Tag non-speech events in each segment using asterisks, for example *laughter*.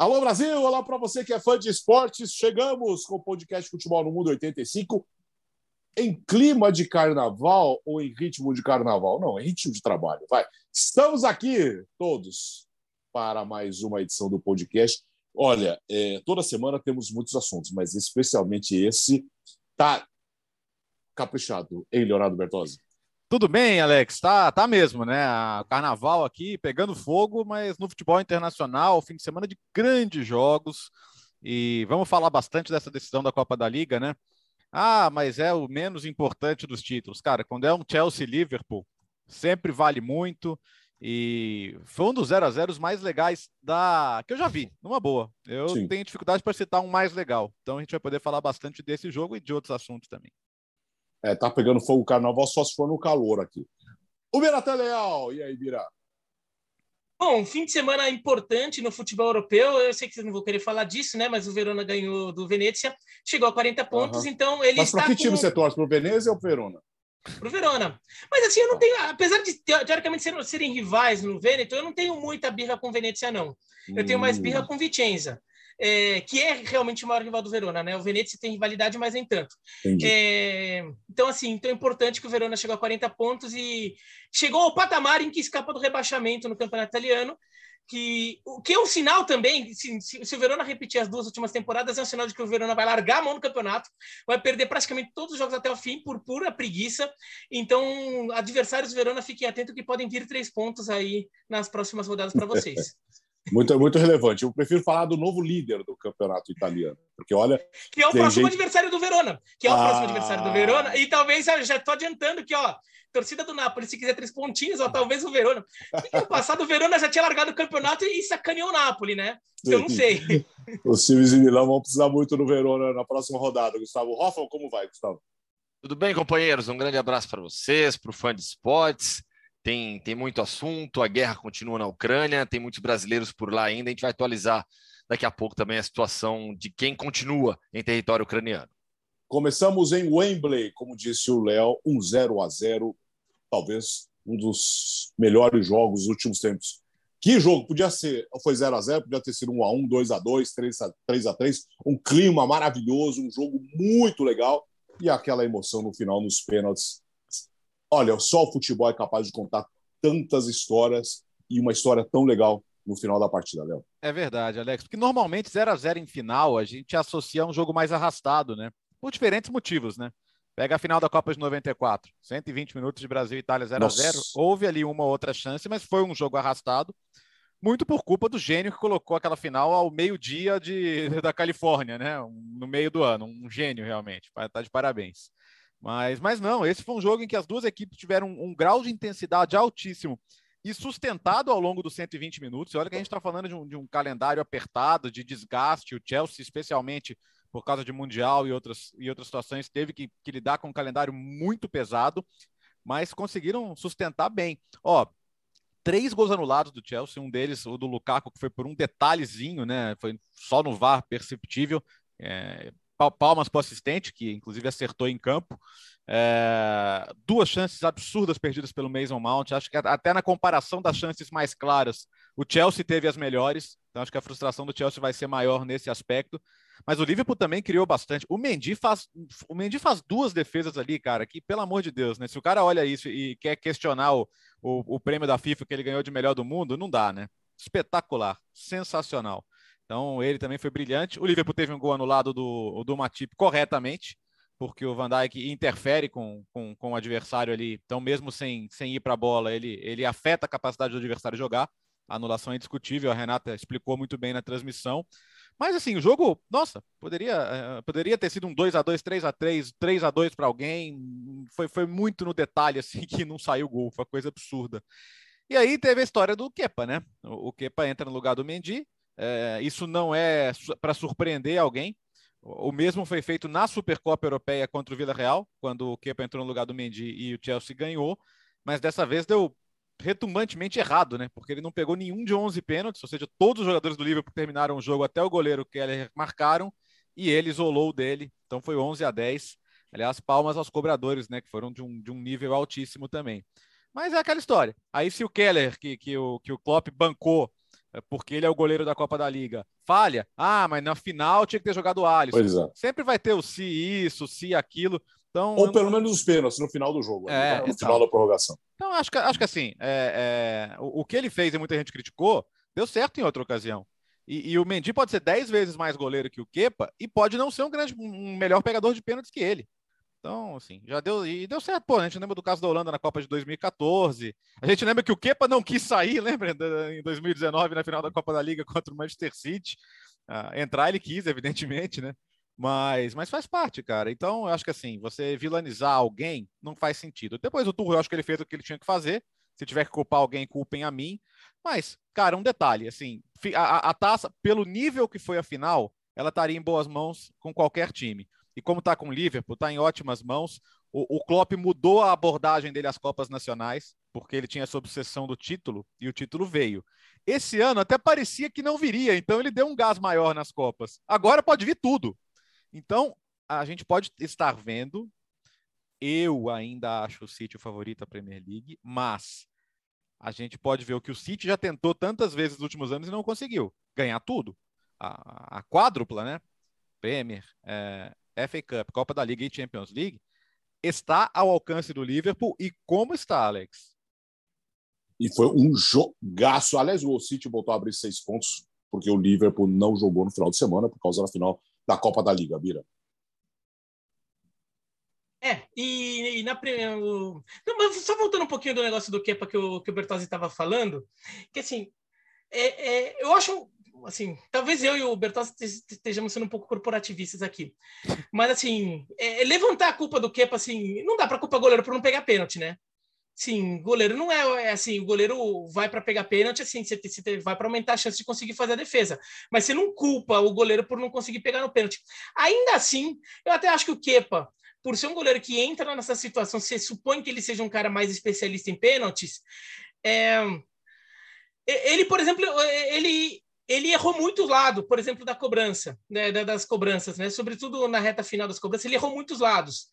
Alô Brasil, olá para você que é fã de esportes. Chegamos com o podcast Futebol no Mundo 85 em clima de carnaval ou em ritmo de carnaval? Não, em ritmo de trabalho. Vai. Estamos aqui todos para mais uma edição do podcast. Olha, é, toda semana temos muitos assuntos, mas especialmente esse tá caprichado, hein, Leonardo Bertozzi? Tudo bem, Alex? Tá, tá mesmo, né? O carnaval aqui pegando fogo, mas no futebol internacional, fim de semana de grandes jogos. E vamos falar bastante dessa decisão da Copa da Liga, né? Ah, mas é o menos importante dos títulos. Cara, quando é um Chelsea-Liverpool, sempre vale muito. E foi um dos 0 a 0 mais legais da que eu já vi, numa boa. Eu Sim. tenho dificuldade para citar um mais legal. Então a gente vai poder falar bastante desse jogo e de outros assuntos também. É, tá pegando fogo o carnaval só se for no calor aqui. O Birata Leal, e aí, Bira? Bom, fim de semana importante no futebol europeu. Eu sei que vocês não vão querer falar disso, né? Mas o Verona ganhou do Venezia, chegou a 40 pontos, uhum. então ele Mas para que time você torce? Para o Venezia ou para o Verona? Para o Verona. Mas assim, eu não tenho, apesar de teoricamente serem, serem rivais no Veneto, eu não tenho muita birra com o Venezia, não. Eu tenho mais birra hum. com Vicenza é, que é realmente o maior rival do Verona, né? O Venezia tem rivalidade, mas nem tanto. É, então, assim, então é importante que o Verona chegou a 40 pontos e chegou ao patamar em que escapa do rebaixamento no campeonato italiano, que o que é um sinal também, se, se, se, o Verona repetir as duas últimas temporadas, é um sinal de que o Verona vai largar a mão no campeonato, vai perder praticamente todos os jogos até o fim por pura preguiça. Então, adversários do Verona, fiquem atentos que podem vir três pontos aí nas próximas rodadas para *laughs* vocês. Muito, muito relevante. Eu prefiro falar do novo líder do campeonato italiano. Porque olha. Que é o próximo gente... adversário do Verona. Que é o ah... próximo adversário do Verona. E talvez já estou adiantando que, ó, torcida do Napoli, se quiser três pontinhos, ó, talvez o Verona. Porque no passado o Verona já tinha largado o campeonato e sacaneou o Napoli, né? Sim. Eu não sei. *laughs* Os times de Milão vão precisar muito do Verona na próxima rodada. Gustavo Hoffman, como vai, Gustavo? Tudo bem, companheiros? Um grande abraço para vocês, para o fã de esportes tem, tem muito assunto, a guerra continua na Ucrânia, tem muitos brasileiros por lá ainda. A gente vai atualizar daqui a pouco também a situação de quem continua em território ucraniano. Começamos em Wembley, como disse o Léo, um 0 a 0 talvez um dos melhores jogos dos últimos tempos. Que jogo? Podia ser, foi 0 a 0 podia ter sido 1 a 1 2 a 2 3 a 3 a 3 um clima maravilhoso, um jogo muito legal e aquela emoção no final nos pênaltis Olha, só o futebol é capaz de contar tantas histórias e uma história tão legal no final da partida, Léo. É verdade, Alex, porque normalmente 0 a 0 em final a gente associa um jogo mais arrastado, né? Por diferentes motivos, né? Pega a final da Copa de 94, 120 minutos de Brasil e Itália 0 a 0 Houve ali uma outra chance, mas foi um jogo arrastado, muito por culpa do gênio que colocou aquela final ao meio-dia de, *laughs* da Califórnia, né? No meio do ano. Um gênio, realmente. Tá de parabéns. Mas, mas não, esse foi um jogo em que as duas equipes tiveram um, um grau de intensidade altíssimo e sustentado ao longo dos 120 minutos. E olha que a gente está falando de um, de um, calendário apertado, de desgaste. O Chelsea, especialmente por causa de Mundial e outras, e outras situações, teve que, que lidar com um calendário muito pesado, mas conseguiram sustentar bem. Ó, três gols anulados do Chelsea, um deles, o do Lukaku, que foi por um detalhezinho, né? Foi só no VAR perceptível. É, palmas para o assistente, que inclusive acertou em campo. É, duas chances absurdas perdidas pelo Mason Mount. Acho que até na comparação das chances mais claras, o Chelsea teve as melhores. Então acho que a frustração do Chelsea vai ser maior nesse aspecto. Mas o Liverpool também criou bastante. O Mendy faz, o Mendy faz duas defesas ali, cara, que pelo amor de Deus, né? Se o cara olha isso e quer questionar o, o, o prêmio da FIFA que ele ganhou de melhor do mundo, não dá, né? Espetacular, sensacional. Então, ele também foi brilhante. O Liverpool teve um gol anulado do, do Matip corretamente, porque o Van Dijk interfere com, com, com o adversário ali. Então, mesmo sem, sem ir para a bola, ele, ele afeta a capacidade do adversário jogar. A anulação é indiscutível, a Renata explicou muito bem na transmissão. Mas assim, o jogo, nossa, poderia, eh, poderia ter sido um 2 a 2 3 a 3 3 a 2 para alguém. Foi, foi muito no detalhe assim *laughs* que não saiu gol, foi uma coisa absurda. E aí teve a história do Kepa, né? O, Kepa entra no lugar do Mendy, é, isso não é para surpreender alguém. O mesmo foi feito na Supercopa Europeia contra o Vila Real, quando o Kepa entrou no lugar do Mendy e o Chelsea ganhou, mas dessa vez deu retumbantemente errado, né? Porque ele não pegou nenhum de 11 pênaltis, ou seja, todos os jogadores do Liverpool terminaram o jogo até o goleiro Keller marcaram e ele isolou o dele, então foi 11 a 10. Aliás, palmas aos cobradores, né, que foram de um, de um nível altíssimo também. Mas é aquela história. Aí se o Keller, que, que, o, que o Klopp bancou porque ele é o goleiro da Copa da Liga, falha. Ah, mas na final tinha que ter jogado o Alisson. Pois é. Sempre vai ter o se isso, se aquilo. Então, Ou pelo menos os pênaltis no final do jogo, é, no então. final da prorrogação. Então, acho que, acho que assim, é, é, o, o, que ele fez e muita gente criticou, deu certo em outra ocasião. E, e, o Mendy pode ser 10 vezes mais goleiro que o Kepa e pode não ser um grande, um melhor pegador de pênaltis que ele. Então, assim, já deu. E deu certo, pô. A gente lembra do caso da Holanda na Copa de 2014. A gente lembra que o Kepa não quis sair, *laughs* lembra? Em 2019, na final da Copa da Liga contra o Manchester City. Ah, entrar ele quis, *laughs* evidentemente, né? Mas, mas faz parte, cara. Então, eu acho que assim, você vilanizar alguém não faz sentido. Depois o Turro, eu acho que ele fez o que ele tinha que fazer. Se tiver que culpar alguém, culpem a mim. Mas, cara, um detalhe, assim, a, a taça, pelo nível que foi a final, ela estaria em boas mãos com qualquer time. E como está com o Liverpool, está em ótimas mãos. O, o Klopp mudou a abordagem dele às Copas Nacionais, porque ele tinha essa obsessão do título, e o título veio. Esse ano até parecia que não viria, então ele deu um gás maior nas Copas. Agora pode vir tudo. Então, a gente pode estar vendo. Eu ainda acho o City o favorito da Premier League, mas a gente pode ver o que o City já tentou tantas vezes nos últimos anos e não conseguiu ganhar tudo. A, a quádrupla, né? Premier, é, FA Cup, Copa da Liga e Champions League, está ao alcance do Liverpool. E como está, Alex? E foi um jogaço. Aliás, o City voltou a abrir seis pontos, porque o Liverpool não jogou no final de semana por causa da final da Copa da Liga, Vira. É, e, e na o... Não, só voltando um pouquinho do negócio do Kepa que o, que o Bertozzi estava falando, que assim, é, é, eu acho assim, talvez eu e o Bertozzi estejamos sendo um pouco corporativistas aqui, mas assim, é, levantar a culpa do Kepa, assim, não dá para culpar goleiro por não pegar pênalti, né? Sim, goleiro não é, é assim, o goleiro vai para pegar pênalti, assim, você, você vai para aumentar a chance de conseguir fazer a defesa, mas você não culpa o goleiro por não conseguir pegar no pênalti. Ainda assim, eu até acho que o Kepa, por ser um goleiro que entra nessa situação, você supõe que ele seja um cara mais especialista em pênaltis, é, ele, por exemplo, ele ele errou muito lado, por exemplo, da cobrança, né, das cobranças, né? Sobretudo na reta final das cobranças, ele errou muitos lados.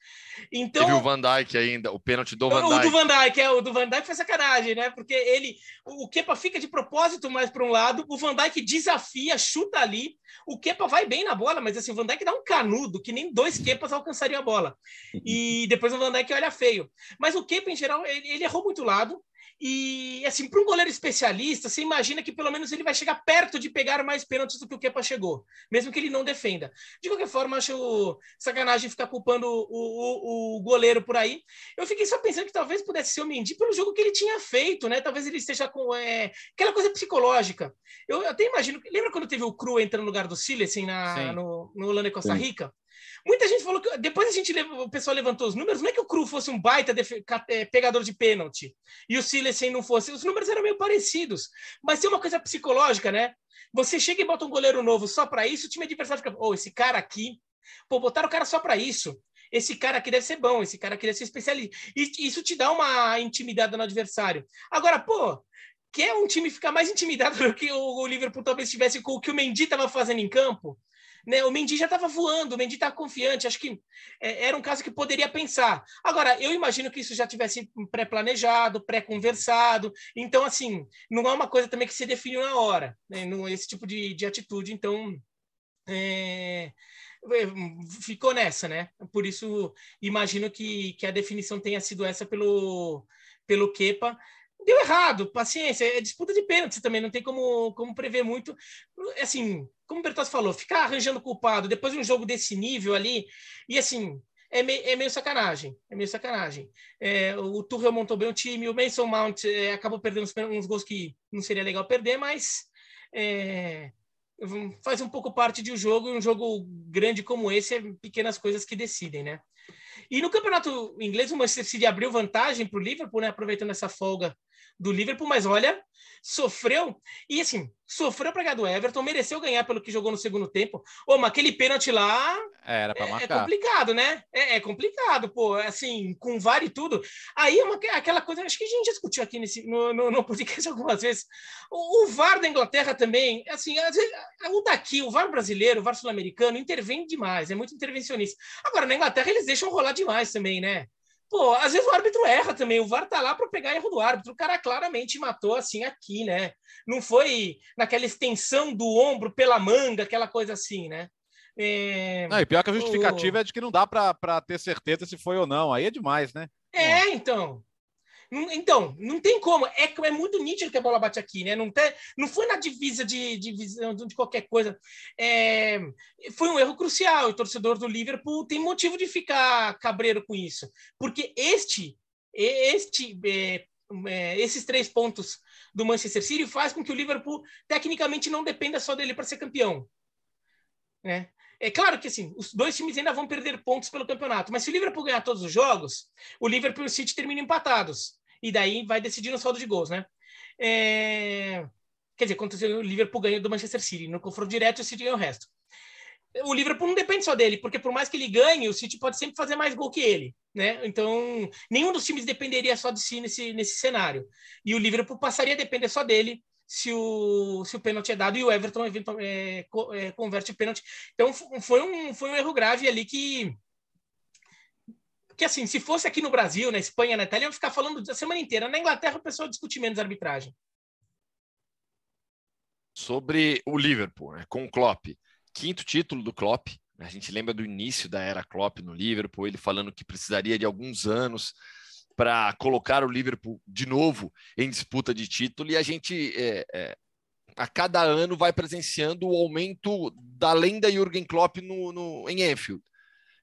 Então, Teve o Van Dijk ainda, o pênalti do Van Dijk. O do Van Dijk, é, o do Van Dijk foi sacanagem, né? Porque ele, o Kepa fica de propósito mais para um lado, o Van Dijk desafia, chuta ali, o Kepa vai bem na bola, mas assim, o Van Dijk dá um canudo que nem dois Kepas alcançariam a bola. E depois o Van Dijk olha feio. Mas o Kepa, em geral, ele, ele errou muito lado, e, assim, para um goleiro especialista, você imagina que pelo menos ele vai chegar perto de pegar mais pênaltis do que o Kepa chegou, mesmo que ele não defenda. De qualquer forma, acho sacanagem ficar culpando o, o, o goleiro por aí. Eu fiquei só pensando que talvez pudesse ser o Mendy pelo jogo que ele tinha feito, né? Talvez ele esteja com é, aquela coisa psicológica. Eu, até imagino. Lembra quando teve o Cru entrando no lugar do Silas na, no, no Holanda e Costa Rica? Muita gente falou que depois a gente o pessoal levantou os números, não é que o Cru fosse um baita é, pegador de pênalti e o Silesen não fosse, os números eram meio parecidos, mas tem uma coisa psicológica, né? Você chega e bota um goleiro novo só para isso, o time adversário fica, oh, esse cara aqui, pô, botaram o cara só para isso. Esse cara aqui deve ser bom, esse cara aqui deve ser especialista. E isso te dá uma intimidade no adversário. Agora, pô, quer um time ficar mais intimidado *laughs* do que o Liverpool talvez tivesse com o que o Mendy estava fazendo em campo? Né? O Mendy já estava voando, o Mendy estava confiante. Acho que é, era um caso que poderia pensar. Agora, eu imagino que isso já tivesse pré-planejado, pré-conversado. Então, assim, não é uma coisa também que se definiu na hora, né? esse tipo de, de atitude. Então, é, é, ficou nessa, né? Por isso, imagino que, que a definição tenha sido essa pelo, pelo Kepa deu errado, paciência, é disputa de pênalti também, não tem como, como prever muito. Assim, como o Bertozzi falou, ficar arranjando culpado depois de um jogo desse nível ali, e assim, é meio, é meio sacanagem, é meio sacanagem. É, o Tuchel montou bem o time, o Mason Mount é, acabou perdendo uns, gols que não seria legal perder, mas é, faz um pouco parte de um jogo, e um jogo grande como esse, é pequenas coisas que decidem, né? E no campeonato inglês, o Manchester City abriu vantagem para o Liverpool, né, aproveitando essa folga do Liverpool, mas olha, sofreu. E assim, sofreu para ganhar do Everton, mereceu ganhar pelo que jogou no segundo tempo. Ô, mas aquele pênalti lá. Era para é, marcar. É complicado, né? É, é, complicado, pô. Assim, com VAR e tudo. Aí é uma, aquela coisa, acho que a gente discutiu aqui nesse, no, no, no podcast *laughs* algumas vezes. O, o, VAR da Inglaterra também, assim, às vezes, o daqui, o VAR brasileiro, o VAR sul-americano, intervém demais, é muito intervencionista. Agora, na Inglaterra, eles deixam rolar demais também, né? Pô, às vezes o árbitro erra também. O VAR tá lá para pegar erro do árbitro. O cara claramente matou assim aqui, né? Não foi naquela extensão do ombro pela manga, aquela coisa assim, né? É... Não, e pior que a justificativa o... é de que não dá para ter certeza se foi ou não. Aí é demais, né? É, então. Então, não tem como. É, é muito nítido que a bola bate aqui, né? Não, tem, não foi na divisa de, de, de qualquer coisa. É, foi um erro crucial. O torcedor do Liverpool tem motivo de ficar cabreiro com isso. Porque este, este é, é, esses três pontos do Manchester City faz com que o Liverpool tecnicamente não dependa só dele para ser campeão. Né? É claro que assim, os dois times ainda vão perder pontos pelo campeonato, mas se o Liverpool ganhar todos os jogos, o Liverpool e o City terminam empatados. E daí vai decidir no saldo de gols, né? É... Quer dizer, quando o Liverpool ganha do Manchester City, no confronto direto, o City ganha o resto. O Liverpool não depende só dele, porque por mais que ele ganhe, o City pode sempre fazer mais gol que ele, né? Então, nenhum dos times dependeria só de si nesse, nesse cenário. E o Liverpool passaria a depender só dele se o, se o pênalti é dado e o Everton é, é, converte o pênalti. Então foi um, foi um erro grave ali que. Que assim, se fosse aqui no Brasil, na Espanha, na Itália, eu ia ficar falando a semana inteira. Na Inglaterra, o pessoal discute menos arbitragem. Sobre o Liverpool, né, com o Klopp. Quinto título do Klopp. Né, a gente lembra do início da era Klopp no Liverpool, ele falando que precisaria de alguns anos para colocar o Liverpool de novo em disputa de título e a gente é, é, a cada ano vai presenciando o aumento da lenda Jürgen Klopp no, no em Enfield.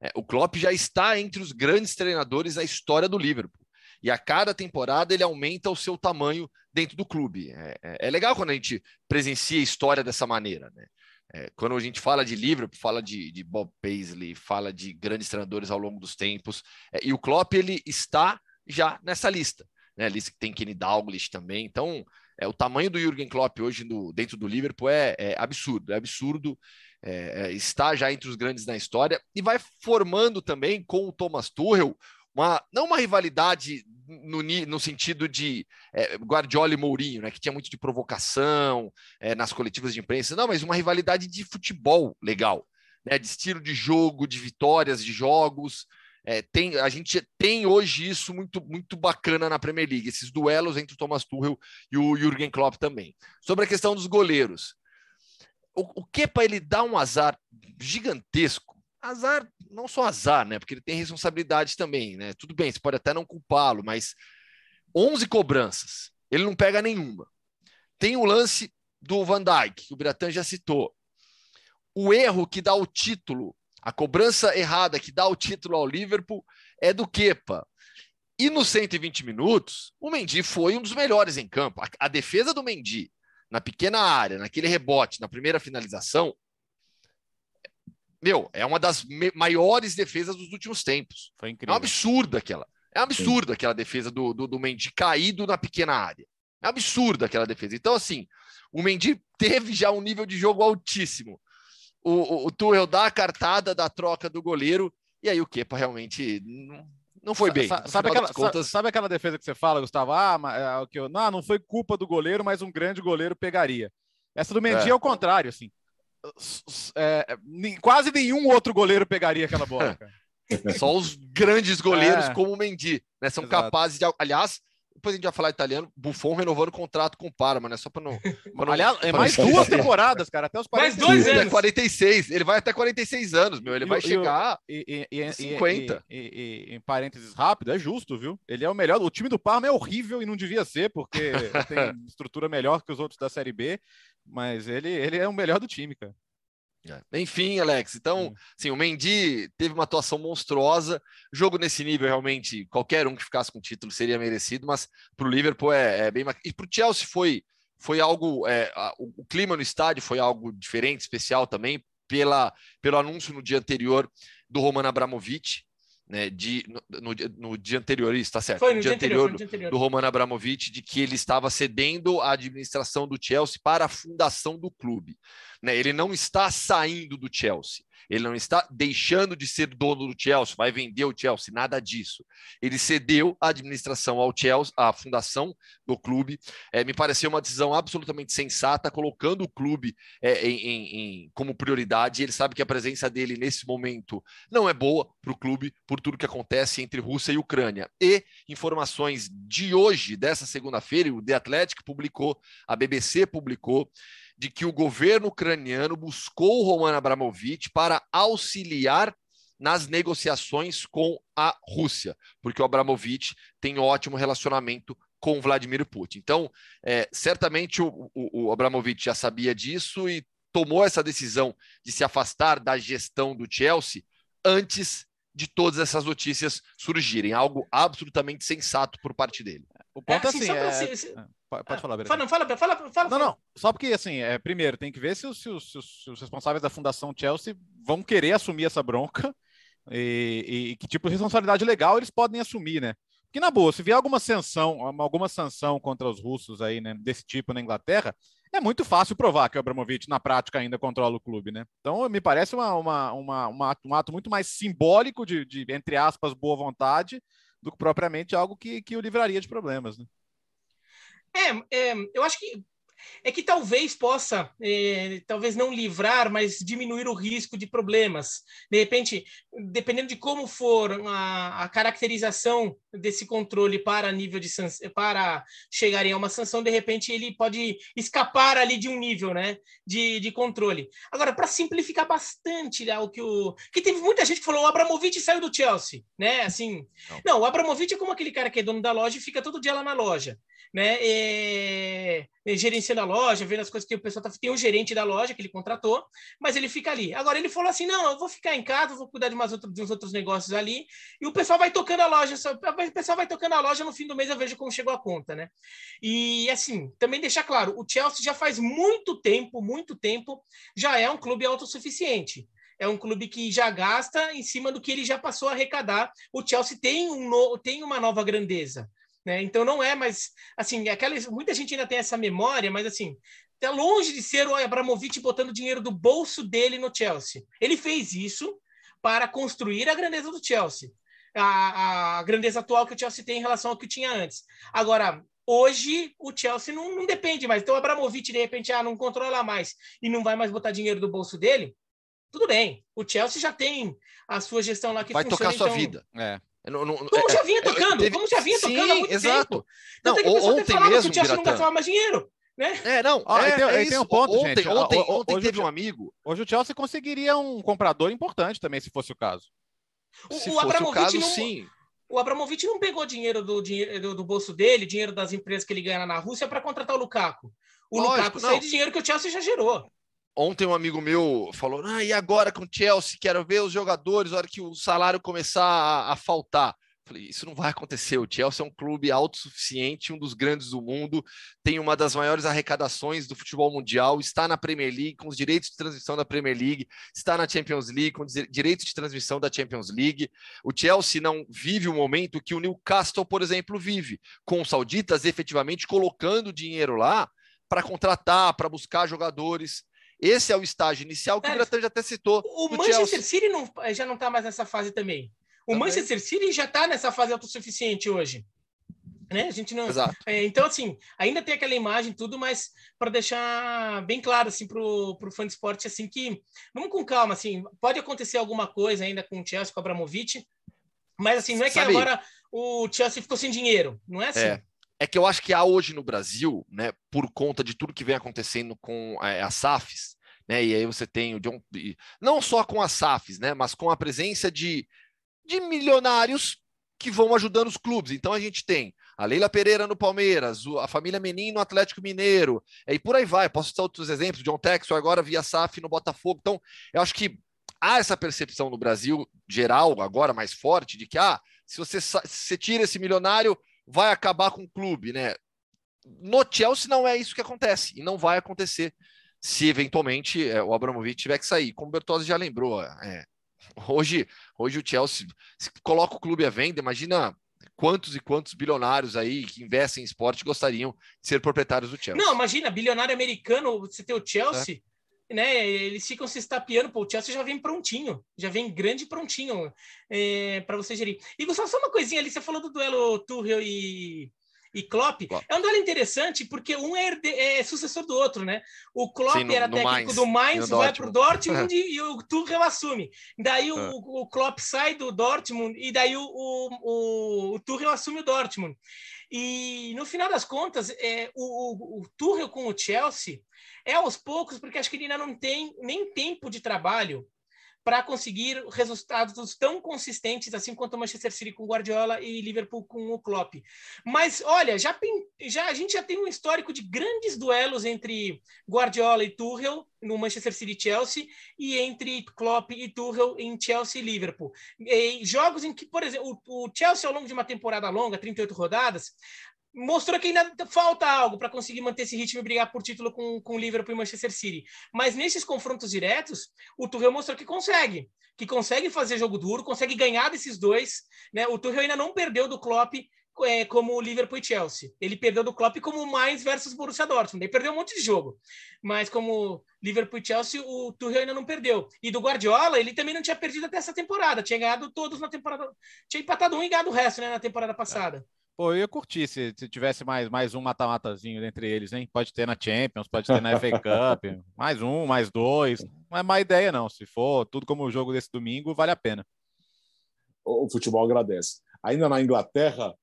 É, o Klopp já está entre os grandes treinadores da história do Liverpool e a cada temporada ele aumenta o seu tamanho dentro do clube. É, é, é legal quando a gente presencia a história dessa maneira, né? É, quando a gente fala de Liverpool, fala de, de, Bob Paisley, fala de grandes treinadores ao longo dos tempos, e o Klopp ele está já nessa lista. Né? Lista que tem Kenny Dalglish também. Então, é, o tamanho do Jürgen Klopp hoje no, dentro do Liverpool é, é absurdo, é absurdo. É, é está já entre os grandes na história e vai formando também com o Thomas Tuchel uma, não uma rivalidade no, no sentido de é, Guardiola e Mourinho, né, que tinha muito de provocação é, nas coletivas de imprensa, não, mas uma rivalidade de futebol legal, né, de estilo de jogo, de vitórias de jogos. É, tem, a gente tem hoje isso muito, muito bacana na Premier League, esses duelos entre o Thomas Tuchel e o Jürgen Klopp também. Sobre a questão dos goleiros, o, o Kepa ele dá um azar gigantesco. Azar, não só azar, né? Porque ele tem responsabilidade também, né? Tudo bem, você pode até não culpá-lo, mas 11 cobranças, ele não pega nenhuma. Tem o lance do Van Dijk, que o Biratan já citou. O erro que dá o título a cobrança errada que dá o título ao Liverpool é do Kepa. E nos 120 minutos, o Mendy foi um dos melhores em campo. A, a defesa do Mendy na pequena área, naquele rebote, na primeira finalização, meu, é uma das maiores defesas dos últimos tempos. Foi incrível. É um absurdo aquela. É um absurdo aquela defesa do, do, do Mendy caído na pequena área. É absurdo aquela defesa. Então, assim, o Mendy teve já um nível de jogo altíssimo o, o, Tuchel dá a cartada da troca do goleiro, e aí o Kepa realmente não, não foi bem. Sa sabe, aquela, contas... sabe aquela defesa que você fala, Gustavo? Ah, mas, é, que eu, não, não foi culpa do goleiro, mas um grande goleiro pegaria. Essa do Mendy é, é o contrário, assim. É, quase nenhum outro goleiro pegaria aquela bola. *laughs* Só os grandes goleiros, é. como o Mendy, né, são Exato. capazes de. Aliás, depois a gente vai falar italiano, Buffon renovando o contrato com o Parma, né? Só para não, *laughs* não, Aliás, é mais duas temporadas, cara, até os 46. Mais dois anos. 46, ele vai até 46 anos, meu, ele e, vai e, chegar e, e, 50. E, em parênteses rápido, é justo, viu? Ele é o melhor, o time do Parma é horrível e não devia ser, porque *laughs* tem estrutura melhor que os outros da Série B, mas ele, ele é o melhor do time, cara. É. Enfim, Alex, então, sim, o Mendy teve uma atuação monstruosa. Jogo nesse nível, realmente, qualquer um que ficasse com o título seria merecido, mas para o Liverpool é, é, bem. E para o Chelsea foi, foi algo. É, a, o, clima no estádio foi algo diferente, especial também, pela, pelo anúncio no dia anterior do Roman Abramovich, né, de, no, no, no, dia anterior, isso está certo, foi no, dia, dia anterior, anterior, anterior, do Roman Abramovich, de que ele estava cedendo a administração do Chelsea para a fundação do clube. Né? Ele não está saindo do Chelsea. Ele não está deixando de ser dono do Chelsea, vai vender o Chelsea, nada disso. Ele cedeu a administração ao Chelsea, à fundação do clube. É, me pareceu uma decisão absolutamente sensata, colocando o clube é, em, em, em, como prioridade. Ele sabe que a presença dele nesse momento não é boa para o clube, por tudo que acontece entre Rússia e Ucrânia. E informações de hoje, dessa segunda-feira, o The Athletic publicou, a BBC publicou, de que o governo ucraniano buscou Roman Abramovich para auxiliar nas negociações com a Rússia, porque o Abramovich tem ótimo relacionamento com Vladimir Putin. Então, é, certamente o, o, o Abramovich já sabia disso e tomou essa decisão de se afastar da gestão do Chelsea antes de todas essas notícias surgirem. Algo absolutamente sensato por parte dele. O ponto é, assim, assim é... Você... Pode, pode ah, falar, Fala, fala, fala, fala. Não, não. Só porque, assim, é, primeiro, tem que ver se os, se, os, se os, responsáveis da Fundação Chelsea vão querer assumir essa bronca e, e, que tipo de responsabilidade legal eles podem assumir, né? Porque, na boa, se vier alguma sanção, alguma sanção contra os russos aí, né, desse tipo na Inglaterra, é muito fácil provar que o Abramovich, na prática, ainda controla o clube, né? Então, me parece uma, uma, uma, uma um ato muito mais simbólico de, de, entre aspas, boa vontade do que propriamente algo que, que o livraria de problemas, né? É, é, eu acho que é que talvez possa, é, talvez não livrar, mas diminuir o risco de problemas. De repente, dependendo de como for a, a caracterização desse controle para nível de para chegarem a uma sanção, de repente ele pode escapar ali de um nível, né, de, de controle. Agora, para simplificar bastante né, o que o que teve muita gente que falou, o Abramovich saiu do Chelsea, né? Assim, não. não, o Abramovich é como aquele cara que é dono da loja e fica todo dia lá na loja né, é, gerenciando a loja, vendo as coisas que o pessoal tá, tem um gerente da loja que ele contratou, mas ele fica ali. Agora ele falou assim: não, eu vou ficar em casa, vou cuidar de, umas outro, de uns outros negócios ali, e o pessoal vai tocando a loja, só, o pessoal vai tocando a loja, no fim do mês eu vejo como chegou a conta, né? E assim, também deixar claro, o Chelsea já faz muito tempo, muito tempo, já é um clube autossuficiente é um clube que já gasta em cima do que ele já passou a arrecadar. O Chelsea tem, um no, tem uma nova grandeza. Né? Então não é mais assim, aquela, muita gente ainda tem essa memória, mas assim, está longe de ser o Abramovich botando dinheiro do bolso dele no Chelsea. Ele fez isso para construir a grandeza do Chelsea. A, a grandeza atual que o Chelsea tem em relação ao que tinha antes. Agora, hoje o Chelsea não, não, depende mais. Então o Abramovich, de repente, ah, não controla mais e não vai mais botar dinheiro do bolso dele, tudo bem. O Chelsea já tem a sua gestão lá que vai funciona. Vai tocar sua então... vida. É. Não, não, como já vinha tocando, teve... como já vinha Sim, tocando há muito exato. tempo. Não, Tanto é ontem mesmo, que o Chelsea não gastava mais dinheiro. Né? É, não, ah, é, tem, é tem um ponto, ontem, gente. Ontem, o, ontem hoje teve um amigo. Hoje o Chelsea conseguiria um comprador importante também, se fosse o caso. O, se o fosse o caso, não, sim. O Abramovich não pegou dinheiro do, do, do, bolso dele, dinheiro das empresas que ele ganha na Rússia, para contratar o Lukaku. O Lógico, Lukaku saiu de dinheiro que o Chelsea já gerou. Ontem um amigo meu falou: ah, e agora com o Chelsea? Quero ver os jogadores, a hora que o salário começar a, a faltar. Falei, isso não vai acontecer. O Chelsea é um clube autossuficiente, um dos grandes do mundo, tem uma das maiores arrecadações do futebol mundial, está na Premier League, com os direitos de transmissão da Premier League, está na Champions League, com direitos de transmissão da Champions League. O Chelsea não vive o momento que o Newcastle, por exemplo, vive, com os sauditas efetivamente colocando dinheiro lá para contratar, para buscar jogadores. Esse é o estágio inicial que é, o Gratan já até citou. O Manchester Chelsea. City não, já não está mais nessa fase também. O também. Manchester City já está nessa fase autossuficiente hoje. Né? A gente não. É, então, assim, ainda tem aquela imagem, tudo, mas para deixar bem claro assim, para o fã de esporte, assim, que vamos com calma, assim, pode acontecer alguma coisa ainda com o Chelsea, com o Abramovich, mas assim, não é que Sabe, agora o Chelsea ficou sem dinheiro, não é assim? É. É que eu acho que há hoje no Brasil, né, por conta de tudo que vem acontecendo com é, as SAFs, né, e aí você tem o John, não só com as SAFs, né, mas com a presença de de milionários que vão ajudando os clubes. Então a gente tem a Leila Pereira no Palmeiras, a família Menin no Atlético Mineiro, e por aí vai. Posso citar outros exemplos, John Texor agora via SAF no Botafogo. Então, eu acho que há essa percepção no Brasil geral, agora mais forte, de que ah, se você, se você tira esse milionário, vai acabar com o clube, né? No Chelsea não é isso que acontece, e não vai acontecer se eventualmente é, o Abramovich tiver que sair. Como o Bertozzi já lembrou, é, *laughs* Hoje, hoje o Chelsea se coloca o clube à venda, imagina quantos e quantos bilionários aí que investem em esporte gostariam de ser proprietários do Chelsea. Não, imagina, bilionário americano, você tem o Chelsea, né? Eles ficam se estapeando, pô, o Chelsea já vem prontinho, já vem grande prontinho é, para você gerir. E Gustavo, só uma coisinha ali, você falou do duelo Tuchel e, e Klopp. Klopp. É um duelo interessante porque um é, é sucessor do outro, né? O Klopp Sim, no, era no técnico Mainz, do Mainz, vai para o Dortmund e, *laughs* e, o Tuchel assume. Daí o, é. o, Klopp sai do Dortmund e daí o, o, o Tuchel assume o Dortmund. E no final das contas, é, o, o, o Tuchel com o Chelsea é aos poucos, porque acho que ele ainda não tem nem tempo de trabalho para conseguir resultados tão consistentes assim quanto o Manchester City com Guardiola e Liverpool com o Klopp. Mas olha, já, já a gente já tem um histórico de grandes duelos entre Guardiola e Tuchel no Manchester City Chelsea e entre Klopp e Tuchel em Chelsea e Liverpool. E jogos em que, por exemplo, o, o Chelsea ao longo de uma temporada longa, 38 rodadas, mostrou que ainda falta algo para conseguir manter esse ritmo e brigar por título com, com o Liverpool e Manchester City. Mas nesses confrontos diretos, o Tuchel mostrou que consegue, que consegue fazer jogo duro, consegue ganhar desses dois. Né? O Tuchel ainda não perdeu do Klopp é, como o Liverpool e Chelsea. Ele perdeu do Klopp como mais versus Borussia Dortmund. Ele perdeu um monte de jogo. Mas como Liverpool e Chelsea, o Tuchel ainda não perdeu. E do Guardiola, ele também não tinha perdido até essa temporada. Tinha ganhado todos na temporada. Tinha empatado um e ganhado o resto né, na temporada passada. É. Pô, eu ia curtir se, se tivesse mais, mais um mata-matazinho entre eles, hein? Pode ter na Champions, pode ter na FA Cup, *laughs* mais um, mais dois. Não é má ideia, não. Se for tudo como o jogo desse domingo, vale a pena. O futebol agradece. Ainda na Inglaterra,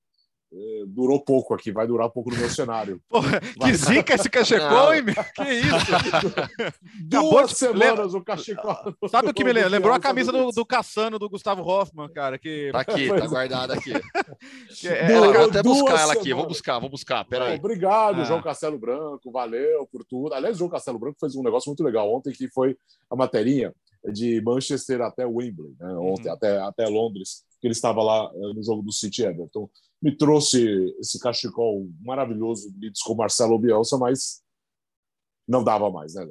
durou pouco aqui, vai durar pouco no meu cenário. *laughs* Porra, que zica esse cachecol, hein? Que isso? *laughs* Duas de... semanas o cachecol. Sabe o que me lembra? Lembrou a camisa do, do Caçano do Gustavo Hoffman, cara. Que... Tá aqui, *laughs* tá guardada aqui. é, eu vou até buscar ela aqui, vou buscar, vou buscar, peraí. Obrigado, ah. João Castelo Branco, valeu por tudo. Aliás, João Castelo Branco fez um negócio muito legal ontem, que foi a materinha de Manchester até Wembley, né? ontem, uhum. até, até Londres, que ele estava lá eh, no jogo do City Everton me trouxe esse cachecol maravilhoso com Marcelo Bielsa, mas não dava mais, né?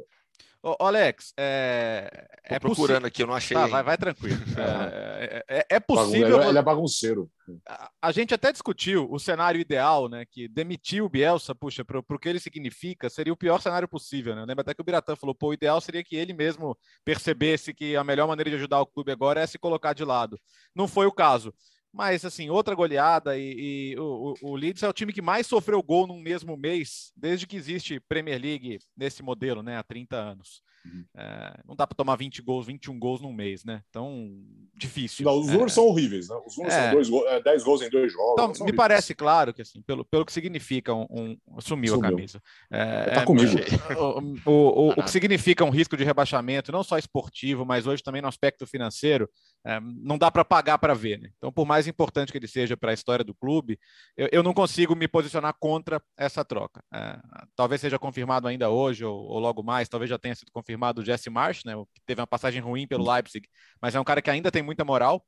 Ô, Alex, é, é procurando aqui, eu não achei. Tá, vai, vai tranquilo. *laughs* É, é, é, é possível. Ele é bagunceiro. A, a, gente até discutiu o cenário ideal, né? Que demitir o Bielsa, puxa, para o que ele significa, seria o pior cenário possível, né? Lembra até que o Biratã falou, pô, o ideal seria que ele mesmo percebesse que a melhor maneira de ajudar o clube agora é se colocar de lado. Não foi o caso. Mas, assim, outra goleada e, e o, o, Leeds é o time que mais sofreu gol num mesmo mês, desde que existe Premier League nesse modelo, né, há 30 anos. Uhum. É, não dá para tomar 20 gols, 21 gols num mês, né? Então, difícil. Não, os é. números são horríveis, né? Os números é. são dois, é, 10 gols em dois jogos. Então, me horríveis. parece claro que, assim, pelo, pelo que significa um. um sumiu, sumiu, a camisa. É, tá comigo. O, o, o, o, que significa um risco de rebaixamento, não só esportivo, mas hoje também no aspecto financeiro, é, não dá para pagar para ver, né? Então, por mais importante que ele seja para a história do clube, eu, eu, não consigo me posicionar contra essa troca. É, talvez seja confirmado ainda hoje ou, ou logo mais, talvez já tenha sido confirmado confirmado o Jesse Marsh, né, que teve uma passagem ruim pelo Leipzig, mas é um cara que ainda tem muita moral.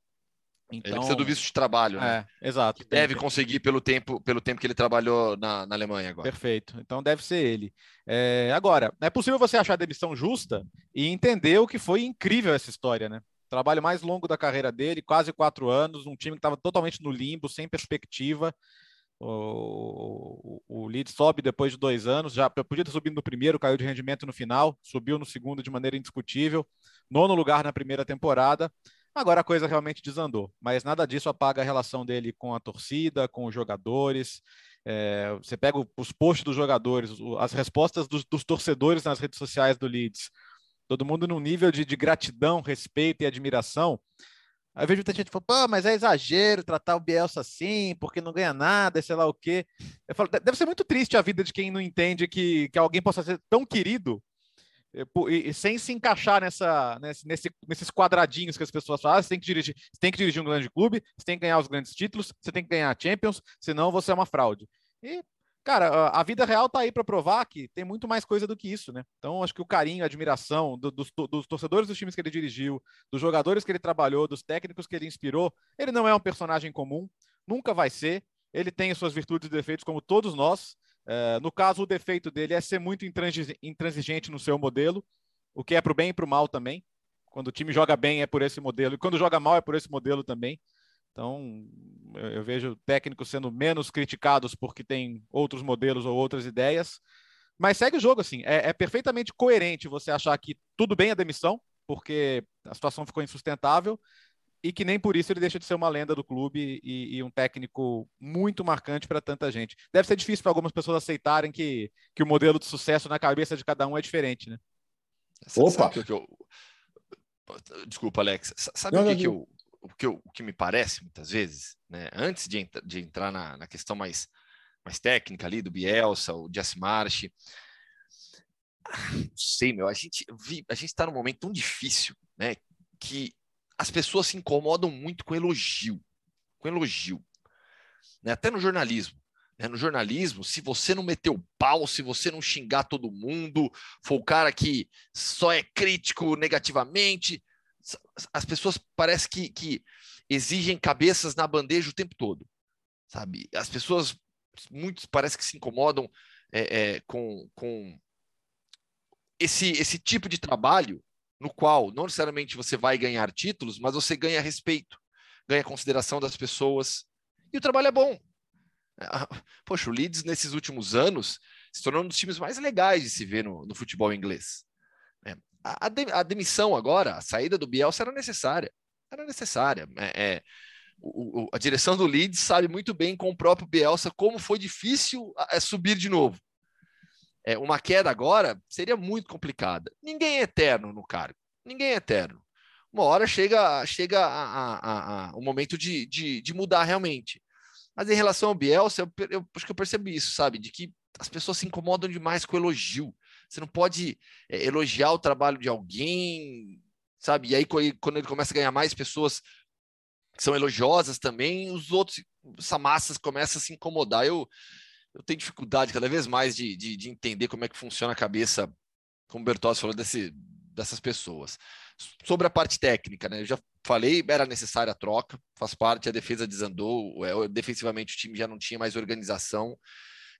Então... Ele precisa do visto de trabalho, né? É, exato. Que deve conseguir pelo tempo, pelo tempo que ele trabalhou na, na Alemanha agora. Perfeito. Então deve ser ele. É, agora, é possível você achar a demissão justa e entender o que foi incrível essa história, né? Trabalho mais longo da carreira dele, quase quatro anos, um time que estava totalmente no limbo, sem perspectiva. O, o, Leeds sobe depois de dois anos, já podia ter subido no primeiro, caiu de rendimento no final, subiu no segundo de maneira indiscutível, nono lugar na primeira temporada. Agora a coisa realmente desandou, mas nada disso apaga a relação dele com a torcida, com os jogadores. É, você pega os posts dos jogadores, as respostas dos, dos, torcedores nas redes sociais do Leeds, todo mundo num nível de, de gratidão, respeito e admiração Aí eu vejo muita gente falando, pô, mas é exagero tratar o Bielsa assim, porque não ganha nada, sei lá o quê. Eu falo, deve ser muito triste a vida de quem não entende que, que alguém possa ser tão querido eh, e, e sem se encaixar nessa, nesse, nesse, nesses quadradinhos que as pessoas falam. Ah, você tem que dirigir, tem que dirigir um grande clube, você tem que ganhar os grandes títulos, você tem que ganhar a Champions, senão você é uma fraude. E cara, a vida real tá aí para provar que tem muito mais coisa do que isso, né? Então, acho que o carinho, a admiração do, dos, dos, torcedores dos times que ele dirigiu, dos jogadores que ele trabalhou, dos técnicos que ele inspirou, ele não é um personagem comum, nunca vai ser. Ele tem suas virtudes e defeitos, como todos nós. É, no caso, o defeito dele é ser muito intransigente no seu modelo, o que é para o bem e para o mal também. Quando o time joga bem é por esse modelo, e quando joga mal é por esse modelo também. Então, eu vejo técnicos sendo menos criticados porque tem outros modelos ou outras ideias, Mas segue o jogo, assim. É, é, perfeitamente coerente você achar que tudo bem a demissão, porque a situação ficou insustentável, e que nem por isso ele deixa de ser uma lenda do clube e, e um técnico muito marcante para tanta gente. Deve ser difícil para algumas pessoas aceitarem que, que o modelo de sucesso na cabeça de cada um é diferente, né? Opa! que eu... Desculpa, Alex. Sabe o, que, que eu, o, que eu, o que me parece muitas vezes, né? Antes de, de entrar na, na questão mais, mais técnica ali do Bielsa, o Jesse March, não sei, meu, a gente a gente está num momento tão difícil, né? Que as pessoas se incomodam muito com elogio, com elogio, né? Até no jornalismo. Né? No jornalismo, se você não meter o pau, se você não xingar todo mundo, for o cara que só é crítico negativamente, as pessoas parece que, que exigem cabeças na bandeja o tempo todo, sabe? As pessoas, muitos parece que se incomodam é, é, com, com esse, esse tipo de trabalho no qual não necessariamente você vai ganhar títulos, mas você ganha respeito, ganha consideração das pessoas. E o trabalho é bom. Ah, poxa, o Leeds nesses últimos anos se tornou um dos times mais legais de se ver no, no futebol inglês. A, a, demissão agora, a saída do Bielsa era necessária. Era necessária. É, é, o, o, a direção do Leeds sabe muito bem com o próprio Bielsa como foi difícil é, subir de novo. É, uma queda agora seria muito complicada. Ninguém é eterno no cargo. Ninguém é eterno. Uma hora chega, chega a, a, o momento de, de, de, mudar realmente. Mas em relação ao Bielsa, eu, eu acho que eu percebi isso, sabe? De que as pessoas se incomodam demais com elogio. Você não pode é, elogiar o trabalho de alguém, sabe? E aí, quando ele começa a ganhar mais pessoas que são elogiosas também, os outros, essa massa começa a se incomodar. Eu, eu tenho dificuldade cada vez mais de, de, de entender como é que funciona a cabeça, como o Bertozzi falou, desse, dessas pessoas. Sobre a parte técnica, né? Eu já falei, era necessária a troca, faz parte, a defesa desandou, é, defensivamente o time já não tinha mais organização.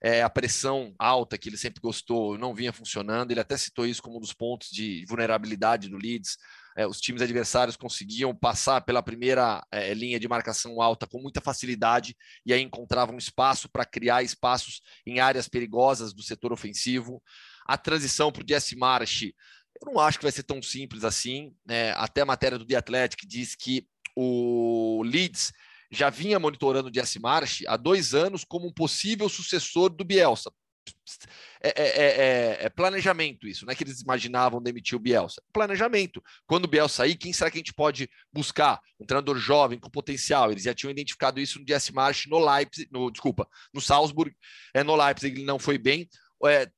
É, a pressão alta que ele sempre gostou não vinha funcionando. Ele até citou isso como um dos pontos de vulnerabilidade do Leeds é, os times adversários conseguiam passar pela primeira é, linha de marcação alta com muita facilidade e aí encontravam espaço para criar espaços em áreas perigosas do setor ofensivo. A transição para o Jesse March, eu não acho que vai ser tão simples assim. Né? Até a matéria do The Athletic diz que o Leeds já vinha monitorando o Jesse March há dois anos como um possível sucessor do Bielsa. É, é, é, é, planejamento isso, não é que eles imaginavam demitir o Bielsa. Planejamento. Quando o Bielsa sair, quem será que a gente pode buscar? Um treinador jovem, com potencial. Eles já tinham identificado isso no Jesse no Leipzig, no, desculpa, no Salzburg, é, no Leipzig ele não foi bem. É,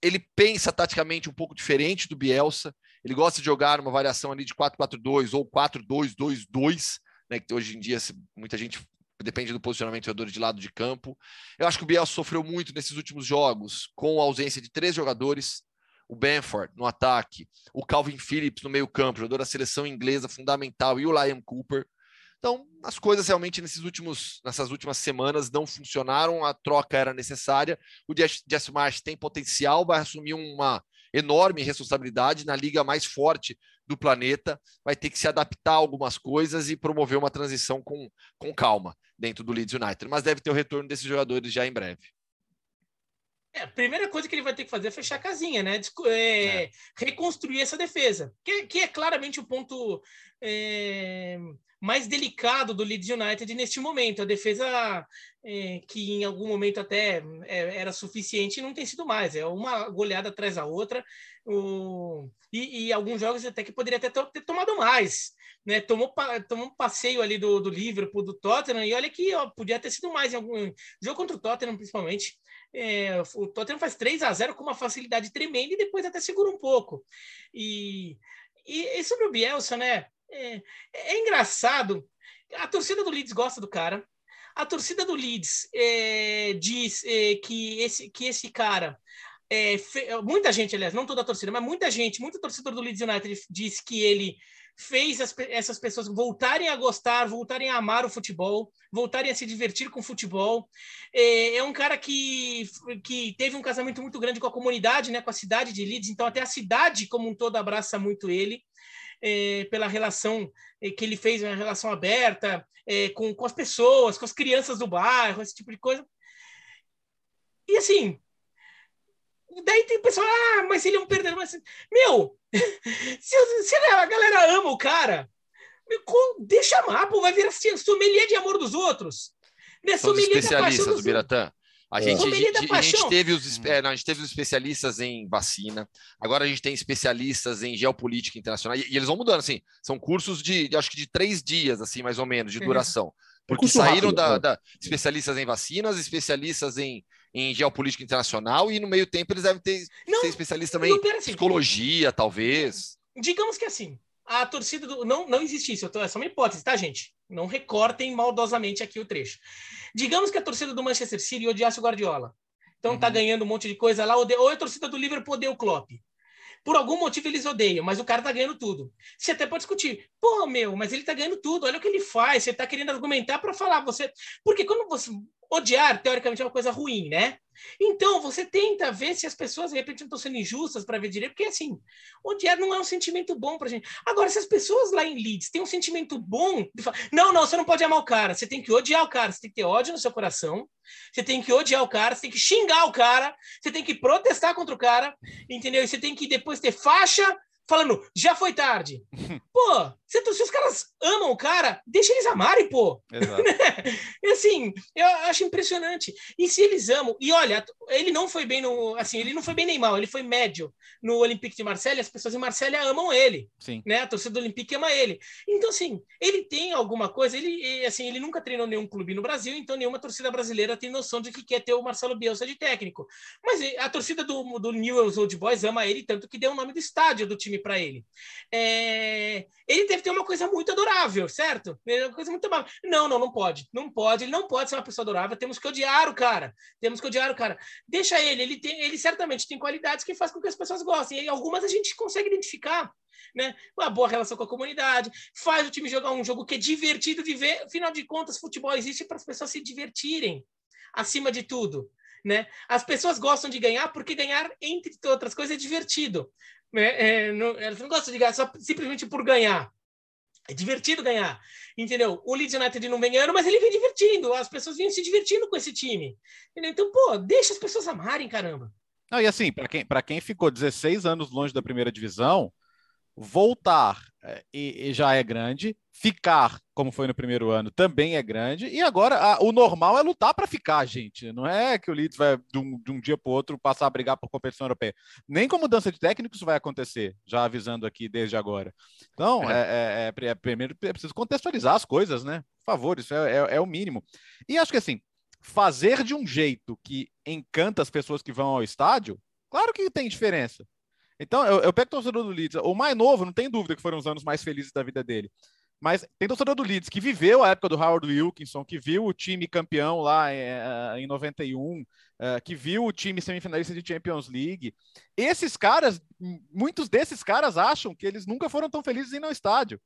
ele pensa taticamente um pouco diferente do Bielsa. Ele gosta de jogar uma variação ali de 4-4-2 ou 4-2-2-2, né, que hoje em dia muita gente depende do posicionamento do jogador de lado de campo. Eu acho que o Biel sofreu muito nesses últimos jogos, com a ausência de três jogadores, o Benford no ataque, o Calvin Phillips no meio campo, jogador da seleção inglesa fundamental, e o Liam Cooper. Então, as coisas realmente nesses últimos, nessas últimas semanas não funcionaram, a troca era necessária. O Jesse Marsh tem potencial, vai assumir uma enorme responsabilidade na liga mais forte do planeta, vai ter que se adaptar a algumas coisas e promover uma transição com, com calma dentro do Leeds United. Mas deve ter o retorno desses jogadores já em breve. É, a primeira coisa que ele vai ter que fazer é fechar a casinha, né? É, é. Reconstruir essa defesa, que, que, é claramente o ponto é, mais delicado do Leeds United neste momento. A defesa é, que em algum momento até é, era suficiente não tem sido mais. É uma goleada atrás da outra. O, e, e, alguns jogos até que poderia ter, ter tomado mais. Né? Tomou, tomou um passeio ali do, do Liverpool, do Tottenham, e olha que ó, podia ter sido mais em algum jogo contra o Tottenham, principalmente. É, o Tottenham faz 3 a 0 com uma facilidade tremenda e depois até segura um pouco. E, e, e sobre o Bielsa, né? É, é, engraçado. A torcida do Leeds gosta do cara. A torcida do Leeds é, diz é, que, esse, que esse cara é, muita gente, aliás, não toda a torcida, mas muita gente, muito torcedor do Leeds United diz que ele fez as, essas pessoas voltarem a gostar, voltarem a amar o futebol, voltarem a se divertir com o futebol. É, é, um cara que, que teve um casamento muito grande com a comunidade, né, com a cidade de Leeds, então até a cidade como um todo abraça muito ele. É, pela relação é, que ele fez, uma relação aberta é, com, com as pessoas, com as crianças do bairro, esse tipo de coisa. E assim, daí tem pessoal, ah, mas ele é um perdedor. Mas... Meu, *laughs* se, se a galera ama o cara, deixa amar, pô, vai virar sommelier de amor dos outros. Né? São especialistas do Biratã. A gente, a, gente, a, gente teve os, é, não, a gente teve os especialistas em vacina, agora a gente tem especialistas em geopolítica internacional, e, e eles vão mudando, assim, são cursos de, de, acho que de três dias, assim, mais ou menos, de uhum. duração. Porque saíram rápido, da, né? da, especialistas em vacinas, especialistas em, em geopolítica internacional, e no meio tempo eles devem ter não, ser especialistas também em assim, psicologia, talvez. Digamos que assim, a torcida do. Não, não existe isso, tô, é só uma hipótese, tá, gente? Não recortem maldosamente aqui o trecho. Digamos que a torcida do Manchester City odiasse o Guardiola. Então tá uhum. tá ganhando um monte de coisa lá, odeia, ou a torcida do Liverpool odeia o Klopp. Por algum motivo eles odeiam, mas o cara tá ganhando tudo. Você até pode discutir. Pô, meu, mas ele tá ganhando tudo. Olha o que ele faz. Você tá querendo argumentar para falar. você Porque quando você. Odiar, teoricamente, é uma coisa ruim, né? Então, você tenta ver se as pessoas, de repente, não estão sendo injustas para ver direito, porque, assim, odiar não é um sentimento bom para gente. Agora, se as pessoas lá em Leeds têm um sentimento bom, não, não, você não pode amar o cara, você tem que odiar o cara, você tem que ter ódio no seu coração, você tem que odiar o cara, você tem que xingar o cara, você tem que protestar contra o cara, entendeu? E você tem que depois ter faixa falando, já foi tarde. *laughs* Pô, se, se, os caras amam o cara, deixa eles amarem, pô. *laughs* e assim, eu acho impressionante. E se eles amam, e olha, ele não foi bem no. Assim, ele não foi bem nem mal, ele foi médio no Olympique de Marselha, as pessoas em Marselha amam ele. Sim. Né? A torcida do Olympique ama ele. Então, assim, ele tem alguma coisa, ele, assim, ele nunca treinou nenhum clube no Brasil, então nenhuma torcida brasileira tem noção de que quer ter o Marcelo Bielsa de técnico. Mas a torcida do, do Newell's Old Boys ama ele tanto que deu o nome do estádio do time para ele. É... Ele deve ter uma coisa muito adorável, certo? É uma coisa muito amável. Não, não, não pode. Não pode. Ele não pode ser uma pessoa adorável. Temos que odiar o cara. Temos que odiar o cara. Deixa ele. Ele, tem, ele certamente tem qualidades que faz com que as pessoas gostem. E algumas a gente consegue identificar. Né? Uma boa relação com a comunidade, faz o time jogar um jogo que é divertido de ver. Afinal de contas, futebol existe para as pessoas se divertirem, acima de tudo. Né? As pessoas gostam de ganhar porque ganhar, entre outras coisas, é divertido. É, é, não, elas não gostam de ganhar só simplesmente por ganhar. É divertido ganhar, entendeu? O Leeds United não vem ganhando, mas ele vem divertindo. As pessoas vêm se divertindo com esse time. Entendeu? Então, pô, deixa as pessoas amarem, caramba. Não, e assim, para quem, quem ficou 16 anos longe da primeira divisão, voltar é, e, e, já é grande, ficar como foi no primeiro ano também é grande, e agora a, o normal é lutar para ficar, gente. Não é que o Leeds vai de um, de um dia para o outro passar a brigar por competição europeia. Nem com mudança de técnico isso vai acontecer, já avisando aqui desde agora. Então, é, é, é, é primeiro é preciso contextualizar as coisas, né? Por favor, isso é, é, é o mínimo. E acho que assim, fazer de um jeito que encanta as pessoas que vão ao estádio, claro que tem diferença. Então, eu, eu pego o torcedor do Leeds, o mais novo, não tem dúvida que foram os anos mais felizes da vida dele. Mas tem torcedor do Leeds que viveu a época do Howard Wilkinson, que viu o time campeão lá é, em 91, é, que viu o time semifinalista de Champions League. Esses caras, muitos desses caras acham que eles nunca foram tão felizes em ao estádio.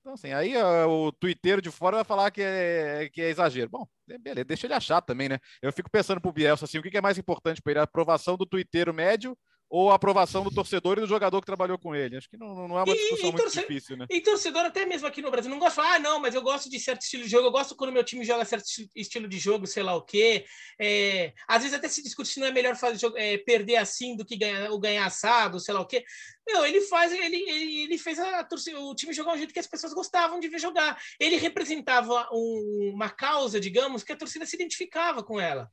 Então, assim, aí o twitteiro de fora vai falar que é, que é exagero. Bom, beleza, deixa ele achar também, né? Eu fico pensando pro Bielsa, assim, o que é mais importante para ele? A aprovação do twitteiro médio ou a aprovação do torcedor e do jogador que trabalhou com ele. Acho que não, não é uma discussão e, e muito torcedor, difícil, né? E torcedor, até mesmo aqui no Brasil, não gosta de falar, ah, não, mas eu gosto de certo estilo de jogo, eu gosto quando meu time joga certo estilo de jogo, sei lá o quê. É, às vezes até se discute se não é melhor fazer, é, perder assim do que ganhar, o ganhar assado, sei lá o quê. Meu, ele faz, ele, ele, ele fez a, o time jogar um jeito que as pessoas gostavam de ver jogar. Ele representava um, uma causa, digamos, que a torcida se identificava com ela.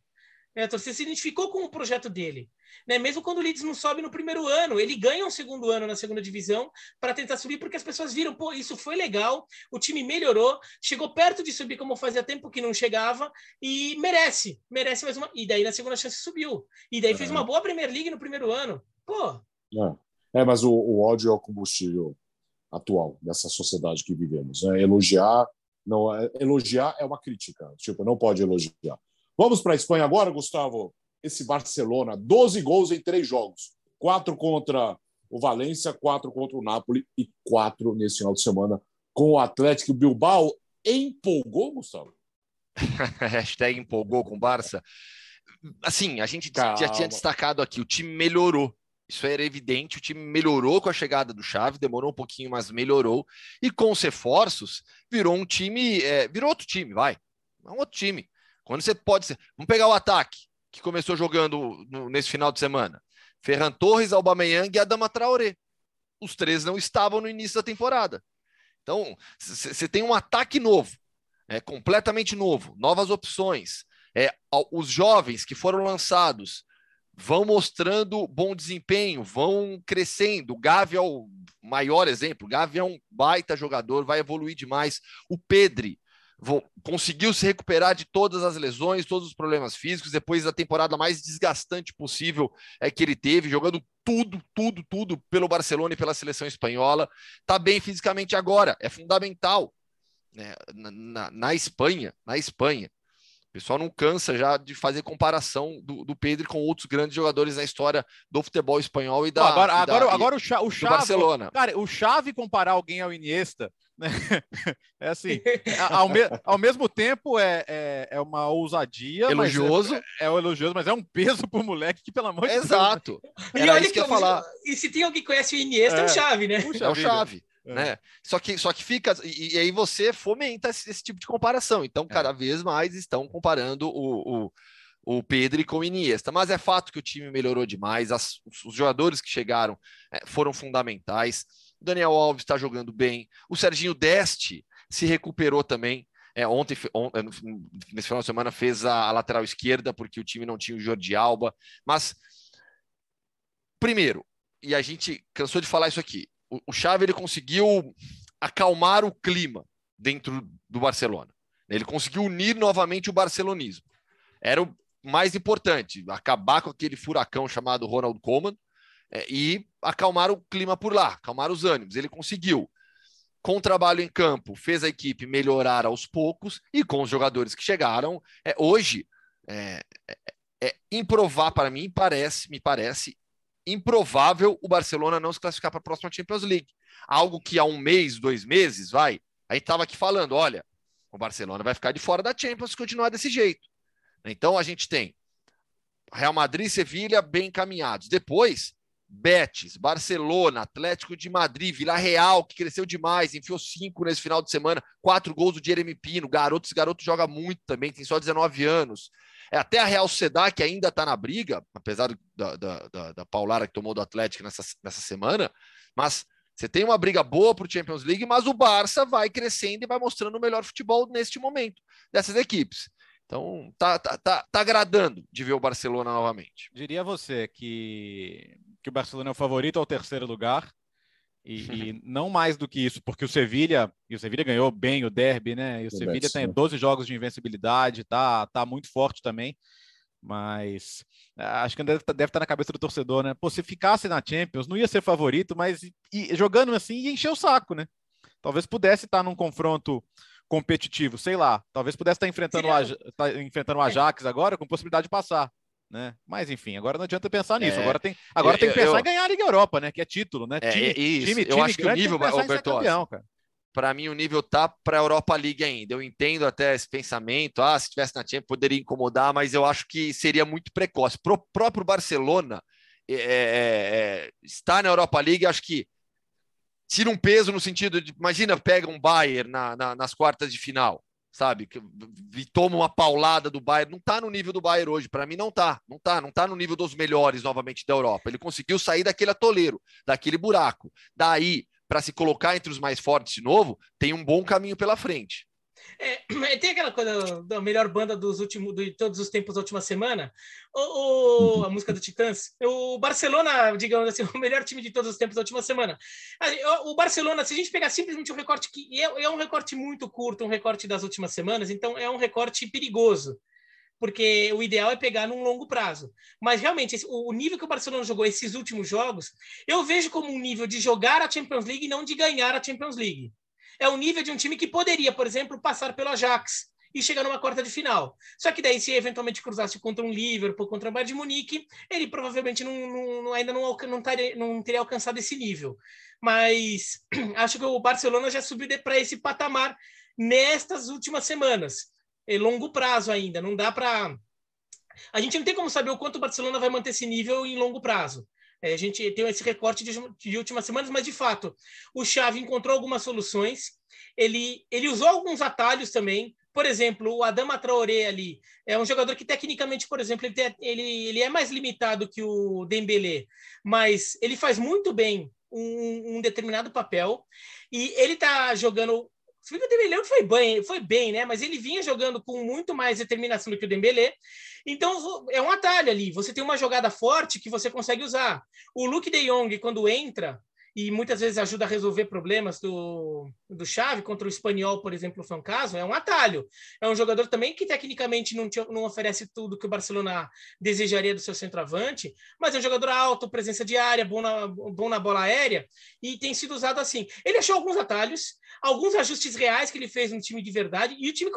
É, a torcida se identificou com o projeto dele. Né? Mesmo quando o Leeds não sobe no primeiro ano, ele ganha um segundo ano na segunda divisão para tentar subir, porque as pessoas viram, pô, isso foi legal, o time melhorou, chegou perto de subir como fazia tempo que não chegava e merece, merece mais uma. E daí na segunda chance subiu. E daí fez uma boa Premier League no primeiro ano. Pô. É, é mas o, o ódio é o combustível atual dessa sociedade que vivemos. Né? Elogiar não é, elogiar é uma crítica, tipo, não pode elogiar. Vamos para a Espanha agora, Gustavo? Esse Barcelona, 12 gols em três jogos. Quatro contra o Valência, quatro contra o Napoli e quatro nesse final de semana com o Atlético Bilbao. Empolgou, Gustavo? *laughs* Hashtag empolgou com o Barça. Assim, a gente Calma. já tinha destacado aqui, o time melhorou. Isso era evidente, o time melhorou com a chegada do Chave, demorou um pouquinho, mas melhorou. E com os reforços, virou um time, é, virou outro time, vai. É um outro time. Quando você pode ser. Vamos pegar o ataque, que começou jogando no, nesse final de semana. Ferran Torres, Aubameyang e Adama Traoré. Os três não estavam no início da temporada. Então, você tem um ataque novo, é completamente novo, novas opções. É, os jovens que foram lançados vão mostrando bom desempenho, vão crescendo. O Gavi é o maior exemplo. O Gavi é um baita jogador, vai evoluir demais. O Pedri conseguiu se recuperar de todas as lesões, todos os problemas físicos, depois da temporada mais desgastante possível é, que ele teve, jogando tudo, tudo, tudo pelo Barcelona e pela seleção espanhola. Está bem fisicamente agora, é fundamental. Né? Na, na, na Espanha, na Espanha, o pessoal não cansa já de fazer comparação do, do Pedro com outros grandes jogadores na história do futebol espanhol e da. agora, e da, agora, agora o, Cha, o Chave, Barcelona. Cara, o Chave comparar alguém ao Iniesta? *laughs* É assim, ao, me, *laughs* ao mesmo tempo é, é, é uma ousadia. Elogioso. É, é, é elogioso, mas é um peso pro moleque que, pelo amor de Exato. Deus. Exato. E olha que, que eu falar. E se tem alguém que conhece o Iniesta, é, o é. Chave, né? é o Chave. É. Né? Só, que, só que fica, e, e aí você fomenta esse, esse, tipo de comparação. Então, é. cada vez mais estão comparando o, o, o Pedro com o Iniesta. Mas é fato que o time melhorou demais, as, os, os jogadores que chegaram é, foram fundamentais. O Daniel Alves está jogando bem, o Serginho Deste se recuperou também. É, ontem, ontem, nesse final de semana, fez a, a lateral esquerda, porque o time não tinha o Jordi Alba. Mas, primeiro, e a gente cansou de falar isso aqui, o, o Xavi ele conseguiu acalmar o clima dentro do Barcelona. Ele conseguiu unir novamente o barcelonismo. Era o mais importante, acabar com aquele furacão chamado Ronald Koeman é, e acalmar o clima por lá, acalmar os ânimos. Ele conseguiu. Com o trabalho em campo, fez a equipe melhorar aos poucos e com os jogadores que chegaram. É, hoje, é, é, é para mim, parece, me parece improvável o Barcelona não se classificar para a próxima Champions League. Algo que há um mês, dois meses, vai. Aí estava aqui falando: olha, o Barcelona vai ficar de fora da Champions se continuar desse jeito. Então a gente tem Real Madrid e Sevilha bem encaminhados. Depois, Betis, Barcelona, Atlético de Madrid, Vila Real, que cresceu demais, enfiou cinco nesse final de semana, quatro gols do Jeremy Pino, garoto, esse garoto joga muito também, tem só 19 anos. É, até a Real Sedar, que ainda está na briga, apesar da, da, da, da Paulara que tomou do Atlético nessa, nessa semana, mas você tem uma briga boa para o Champions League, mas o Barça vai crescendo e vai mostrando o melhor futebol neste momento dessas equipes. Então, tá, tá, tá, tá agradando de ver o Barcelona novamente. Diria você que, que o Barcelona é o favorito ao terceiro lugar e, e, não mais do que isso, porque o Sevilha, e o Sevilha ganhou bem o derby, né? E o Sevilha tem 12 jogos de invencibilidade, tá, tá muito forte também. Mas é, acho que deve, deve estar na cabeça do torcedor, né? Pô, se ficasse na Champions, não ia ser favorito, mas e, jogando assim ia encher o saco, né? Talvez pudesse estar num confronto competitivo, sei lá. Talvez pudesse estar enfrentando, o, tá enfrentando o Ajax agora com possibilidade de passar né? Mas enfim, agora não adianta pensar nisso. É, agora tem, agora eu, tem que pensar eu, em ganhar a Liga Europa, né? Que é título, né? É, time, isso. time, eu acho que o nível, Alberto, para mim o nível tá para a Europa League ainda. Eu entendo até esse pensamento, ah, se tivesse na Champions poderia incomodar, mas eu acho que seria muito precoce. Pro próprio Barcelona é, é, é estar na Europa League, acho que tira um peso no sentido de, imagina, pega um Bayern na, na, nas quartas de final sabe? Que toma uma paulada do Bayern, não tá no nível do Bayern hoje, para mim não tá, não tá, não tá no nível dos melhores novamente da Europa. Ele conseguiu sair daquele atoleiro, daquele buraco. Daí, para se colocar entre os mais fortes de novo, tem um bom caminho pela frente. É, *clears throat* tem aquela coisa da melhor banda dos últimos, de todos os tempos da última semana, o, o, a música do Titãs. O Barcelona, digamos assim, *laughs* o melhor time de todos os tempos da última semana. O Barcelona, se a gente pegar simplesmente um recorte que é, é um recorte muito curto, um recorte das últimas semanas, então é um recorte perigoso porque o ideal é pegar num longo prazo. Mas realmente, o nível que o Barcelona jogou esses últimos jogos, eu vejo como um nível de jogar a Champions League e não de ganhar a Champions League é o nível de um time que poderia, por exemplo, passar pelo Ajax e chegar numa quarta de final. Só que daí, se eventualmente cruzasse contra um Liverpool, contra o Bayern de Munique, ele provavelmente não, não, ainda não, não, taria, não teria alcançado esse nível. Mas *clears throat* acho que o Barcelona já subiu para esse patamar nestas últimas semanas. É longo prazo ainda, não dá para. A gente não tem como saber o quanto o Barcelona vai manter esse nível em longo prazo. É, a gente tem esse recorte de, de, últimas semanas, mas de fato, o Xavi encontrou algumas soluções. Ele, ele usou alguns atalhos também. por exemplo, o Adama Traoré ali é um jogador que tecnicamente, por exemplo, ele, tem, ele, ele é mais limitado que o Dembélé, mas ele faz muito bem um, um determinado papel e ele está jogando o Dembélé foi bem, foi bem, né? Mas ele vinha jogando com muito mais determinação do que o Dembélé. Então é um atalho ali. Você tem uma jogada forte que você consegue usar. O Luke De Jong quando entra, e muitas vezes ajuda a resolver problemas do, do Chave contra o Espanhol, por exemplo, foi um caso, é um atalho. É um jogador também que tecnicamente não, te, não oferece tudo que o Barcelona desejaria do seu centroavante, mas é um jogador alto, presença de área, bom na, bom na bola aérea, e tem sido usado assim. Ele achou alguns atalhos, alguns ajustes reais que ele fez no time de verdade, e o time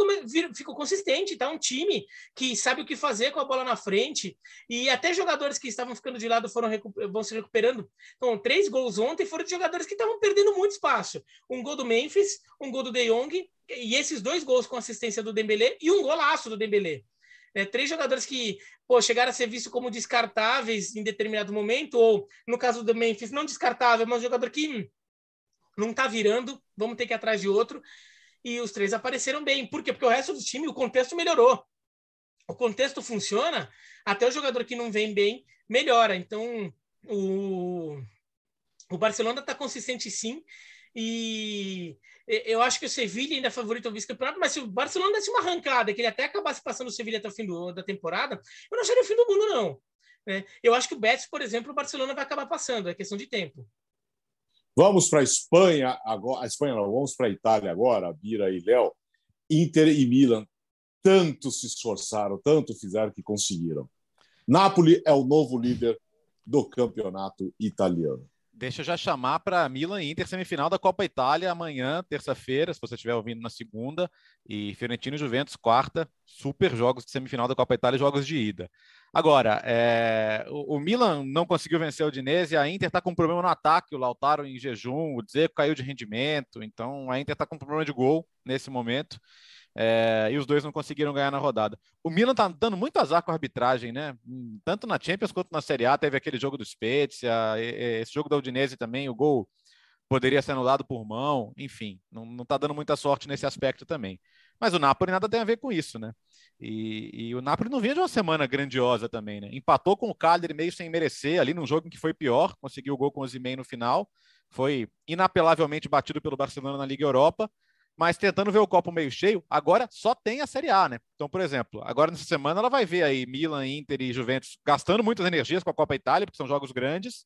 ficou consistente, tá? Um time que sabe o que fazer com a bola na frente, e até jogadores que estavam ficando de lado foram vão se recuperando. Então, três gols ontem foram de jogadores que estavam perdendo muito espaço. Um gol do Memphis, um gol do De Jong, e esses dois gols com assistência do Dembélé e um golaço do Dembélé. É, três jogadores que pô, chegaram a ser vistos como descartáveis em determinado momento, ou no caso do Memphis, não descartável, mas um jogador que não está virando, vamos ter que ir atrás de outro. E os três apareceram bem. Por quê? Porque o resto do time, o contexto melhorou. O contexto funciona, até o jogador que não vem bem melhora. Então, o, o Barcelona está consistente sim. E eu acho que o Sevilha ainda é favorito ao vice-campeonato, mas se o Barcelona desse uma arrancada, que ele até acabasse passando o Sevilha até o fim do, da temporada, eu não acharia o fim do mundo, não. Né? Eu acho que o Betis, por exemplo, o Barcelona vai acabar passando, é questão de tempo. Vamos para a Espanha agora. A Espanha não, vamos para a Itália agora, Bira e Léo. Inter e Milan tanto se esforçaram, tanto fizeram que conseguiram. Napoli é o novo líder do campeonato italiano. Deixa eu já chamar para Milan e Inter semifinal da Copa Itália amanhã, terça-feira, se você estiver ouvindo na segunda, e Fiorentino e Juventus quarta, super jogos de semifinal da Copa Itália, jogos de ida. Agora, é, o, o, Milan não conseguiu vencer o Dinese, a Inter está com um problema no ataque, o Lautaro em jejum, o Dzeko caiu de rendimento, então a Inter está com um problema de gol nesse momento. É, e os dois não conseguiram ganhar na rodada. O Milan tá dando muito azar com a arbitragem, né? Tanto na Champions quanto na Série A, teve aquele jogo do Spezia, esse jogo da Udinese também, o gol poderia ser anulado por mão, enfim, não, não tá dando muita sorte nesse aspecto também. Mas o Napoli nada tem a ver com isso, né? E, e, o Napoli não vinha de uma semana grandiosa também, né? Empatou com o Cagliari meio sem merecer ali num jogo em que foi pior, conseguiu o gol com o Zimei no final, foi inapelavelmente batido pelo Barcelona na Liga Europa, mas tentando ver o copo meio cheio, agora só tem a Série A, né? Então, por exemplo, agora nessa semana ela vai ver aí Milan, Inter e Juventus gastando muitas energias com a Copa Itália, porque são jogos grandes,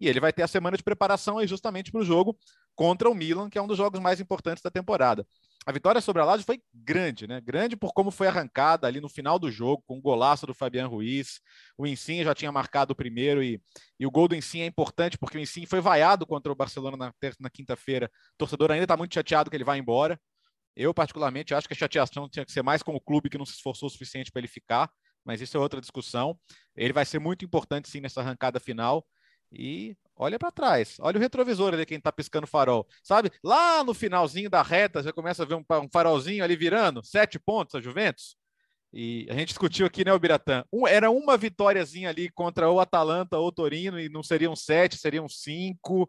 e ele vai ter a semana de preparação aí justamente para o jogo contra o Milan, que é um dos jogos mais importantes da temporada. A vitória sobre a Lazio foi grande, né? Grande por como foi arrancada ali no final do jogo, com o golaço do Fabian Ruiz. O Insigne já tinha marcado o primeiro e, e o gol do Insigne é importante porque o Insigne foi vaiado contra o Barcelona na, na quinta-feira. O torcedor ainda está muito chateado que ele vai embora. Eu, particularmente, acho que a chateação tinha que ser mais com o clube que não se esforçou o suficiente para ele ficar, mas isso é outra discussão. Ele vai ser muito importante, sim, nessa arrancada final. E olha para trás, olha o retrovisor ali, quem está piscando farol. Sabe? Lá no finalzinho da reta, já começa a ver um, um farolzinho ali virando, sete pontos a Juventus. E a gente discutiu aqui, né, o Biratã? Um, era uma vitóriazinha ali contra o Atalanta ou o Torino, e não seriam sete, seriam cinco.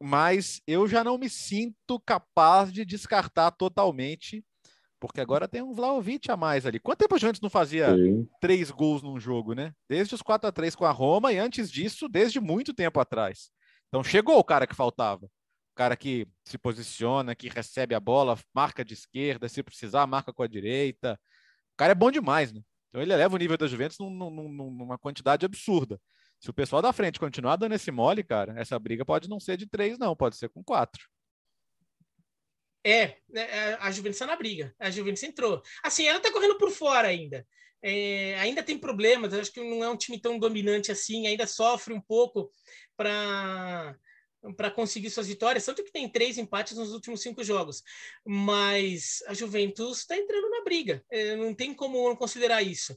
Mas eu já não me sinto capaz de descartar totalmente porque agora tem um Vlaovic a mais ali. Quanto tempo a Juventus não fazia Sim. três gols num jogo, né? Desde os 4 a 3 com a Roma e antes disso, desde muito tempo atrás. Então chegou o cara que faltava. O cara que se posiciona, que recebe a bola, marca de esquerda, se precisar, marca com a direita. O cara é bom demais, né? Então ele eleva o nível da Juventus num, num, numa quantidade absurda. Se o pessoal da frente continuar dando esse mole, cara, essa briga pode não ser de três, não, pode ser com quatro. É, né, a Juventus está na briga. A Juventus entrou. Assim, ela está correndo por fora ainda. É, ainda tem problemas. Acho que não é um time tão dominante assim. Ainda sofre um pouco para para conseguir suas vitórias, tanto que tem três empates nos últimos cinco jogos. Mas a Juventus está entrando na briga. É, não tem como não considerar isso.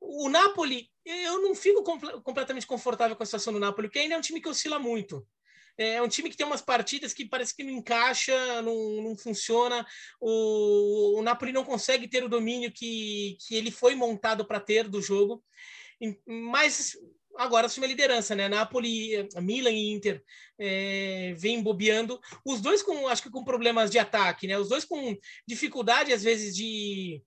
O Napoli, eu não fico completamente confortável com a situação do Napoli, porque ainda é um time que oscila muito. É, um time que tem umas partidas que parece que não encaixa, não, não funciona. O, o Napoli não consegue ter o domínio que, que ele foi montado para ter do jogo. Mas agora assume a liderança, né? Napoli, Milan e Inter é, vem bobeando. Os dois com, acho que com problemas de ataque, né? Os dois com dificuldade, às vezes, de,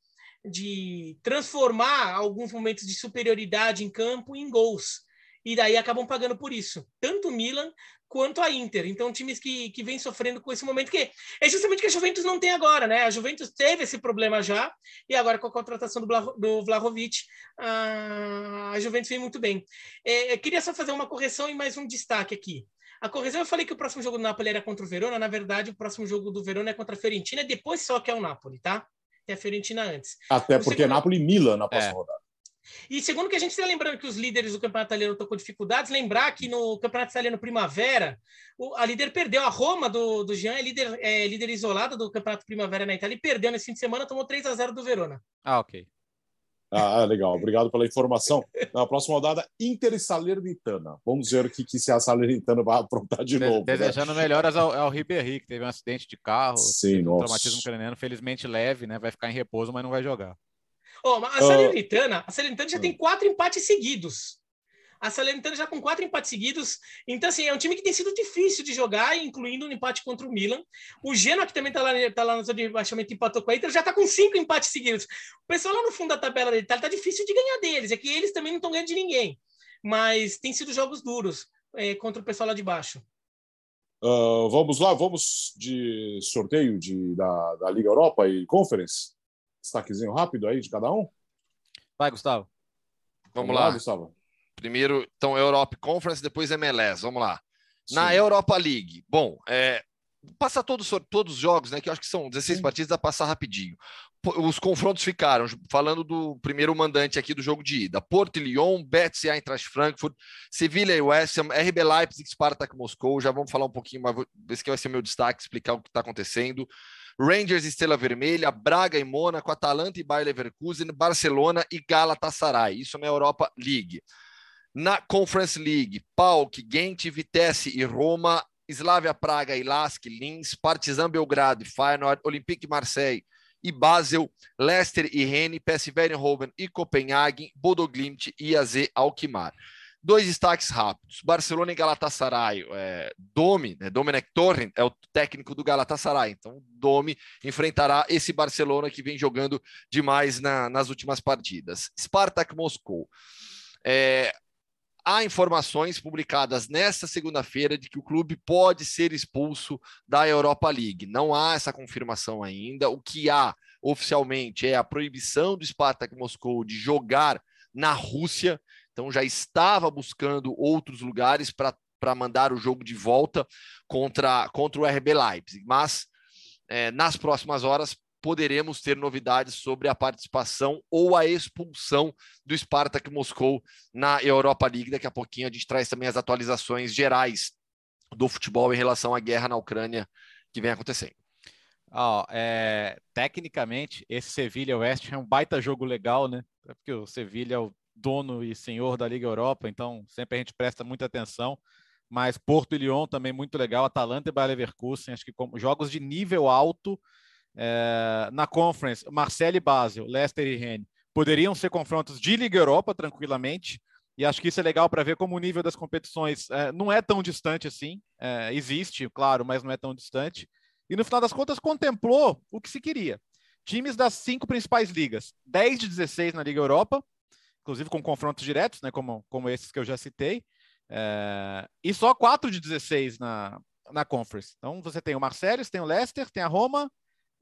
de transformar alguns momentos de superioridade em campo em gols. E daí acabam pagando por isso. Tanto o Milan quanto a Inter. Então, times que, que vêm sofrendo com esse momento, que é justamente que a Juventus não tem agora, né? A Juventus teve esse problema já, e agora com a contratação do, Bla, do Vlahovic, a, a Juventus vem muito bem. É, queria só fazer uma correção e mais um destaque aqui. A correção, eu falei que o próximo jogo do Napoli era contra o Verona, na verdade, o próximo jogo do Verona é contra a Fiorentina, depois só que é o Napoli, tá? É a Fiorentina antes. Até porque segundo... Napoli e Milan na próxima é. rodada. E segundo que a gente está lembrando que os líderes do campeonato italiano estão com dificuldades, lembrar que no campeonato italiano primavera, o, a líder perdeu. A Roma do, do Jean é líder, é líder isolada do campeonato primavera na Itália e perdeu nesse fim de semana, tomou 3 a 0 do Verona. Ah, ok. Ah, legal. Obrigado pela informação. Na próxima rodada, Inter e Salernitana. Vamos ver o que, que se a Salernitana vai aprontar de novo. Né? Desejando né? melhoras ao, ao Ribéry, que teve um acidente de carro, Sim, um traumatismo craniano, felizmente leve, né? Vai ficar em repouso, mas não vai jogar. Oh, a Salernitana, a Salernitana já tem hum. quatro empates seguidos. A Salernitana já com quatro empates seguidos. Então, assim, é um time que tem sido difícil de jogar, incluindo um empate contra o Milan. O Genoa, que também está lá, tá lá na zona de baixamento, empatou com a Inter, já está com cinco empates seguidos. O pessoal lá no fundo da tabela da Itália está difícil de ganhar deles. É que eles também não estão ganhando de ninguém. Mas tem sido jogos duros é, contra o pessoal lá de baixo. Uh, vamos lá, vamos de sorteio de, da, da Liga Europa e Conference destaquezinho rápido aí de cada um? Vai, Gustavo. Vamos, Vamos lá. lá. Gustavo. Primeiro, então, Europe Conference, depois MLS. Vamos lá. Sim. Na Europa League, bom, é, passar todos, todos os jogos, né? Que eu acho que são 16 Sim. partidas, dá passar rapidinho. Os confrontos ficaram, falando do primeiro mandante aqui do jogo de ida: Porto e Lyon, Betis e Eintracht Frankfurt, Sevilha e West Ham, RB Leipzig, Spartak Moscou. Já vamos falar um pouquinho, mas esse que vai ser o meu destaque, explicar o que está acontecendo. Rangers Estrela Vermelha, Braga e Mônaco, Atalanta e Bayer Leverkusen, Barcelona e Galatasaray. Isso na Europa League. Na Conference League, PAOK, Gent, Vitesse e Roma, Slavia Praga e Lask, Linz, Partizan Belgrado e Feyenoord, Olympique Marseille e Basel, Leicester e Rennes, PSV Eindhoven e Copenhagen, Bodo Glimt e AZ Alkmaar. Dois destaques rápidos. Barcelona e Galatasaray. É, Domi, né, Domenech Torrent é o técnico do Galatasaray. Então, Domi enfrentará esse Barcelona que vem jogando demais na, nas últimas partidas. Spartak Moscou. É, há informações publicadas nesta segunda-feira de que o clube pode ser expulso da Europa League. Não há essa confirmação ainda. O que há oficialmente é a proibição do Spartak Moscou de jogar na Rússia então já estava buscando outros lugares para mandar o jogo de volta contra, contra o RB Leipzig. Mas é, nas próximas horas poderemos ter novidades sobre a participação ou a expulsão do Spartak Moscou na Europa League. Daqui a pouquinho a gente traz também as atualizações gerais do futebol em relação à guerra na Ucrânia que vem acontecendo. Oh, é, tecnicamente, esse Sevilha West é um baita jogo legal, né? Porque o Sevilha é o dono e senhor da Liga Europa, então sempre a gente presta muita atenção. Mas Porto e Lyon também muito legal, Atalanta e Bayer Leverkusen, acho que como jogos de nível alto é, na Conference, Marseille e Basel, Leicester e Rennes, poderiam ser confrontos de Liga Europa tranquilamente. E acho que isso é legal para ver como o nível das competições é, não é tão distante assim. É, existe, claro, mas não é tão distante. E no final das contas, contemplou o que se queria. Times das cinco principais ligas: 10 de 16 na Liga Europa, inclusive com confrontos diretos, né, como, como esses que eu já citei, é, e só 4 de 16 na, na Conference. Então você tem o Marcelo, tem o Leicester, tem a Roma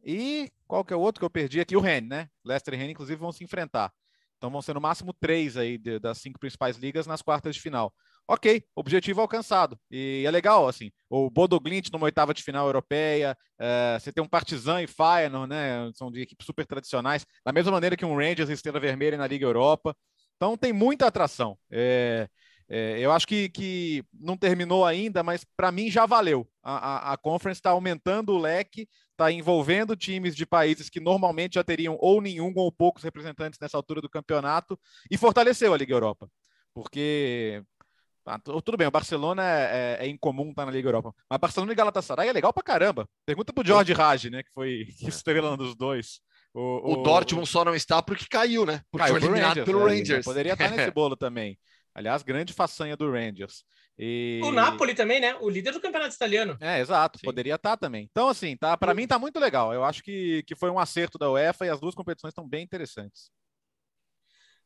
e qual que é o outro que eu perdi aqui? O Rennes, né? Leicester e Rennes, inclusive, vão se enfrentar. Então vão ser no máximo três aí de, das cinco principais ligas nas quartas de final. Ok, objetivo alcançado. E é legal, assim, o Bodo Glint numa oitava de final europeia, é, você tem um Partizan e Feyenoord, né, são de equipes super tradicionais, da mesma maneira que um Rangers e Estrela Vermelha na Liga Europa. Então tem muita atração. É, é, eu acho que, que não terminou ainda, mas para mim já valeu. A, a, a Conference está aumentando o leque, está envolvendo times de países que normalmente já teriam ou nenhum ou poucos representantes nessa altura do campeonato e fortaleceu a Liga Europa. Porque ah, tudo bem, o Barcelona é, é, é incomum estar tá na Liga Europa. Mas Barcelona e Galatasaray é legal pra caramba. Pergunta pro George Raj, né? Que foi *laughs* que estrela dos dois. O, o, o, Dortmund só não está porque caiu, né? Porque caiu foi eliminado Rangers, pelo né? Rangers. Poderia estar nesse *laughs* bolo também. Aliás, grande façanha do Rangers. E... O Napoli também, né? O líder do campeonato italiano. É, exato. Sim. Poderia estar tá também. Então, assim, tá, para mim tá muito legal. Eu acho que, que foi um acerto da UEFA e as duas competições estão bem interessantes.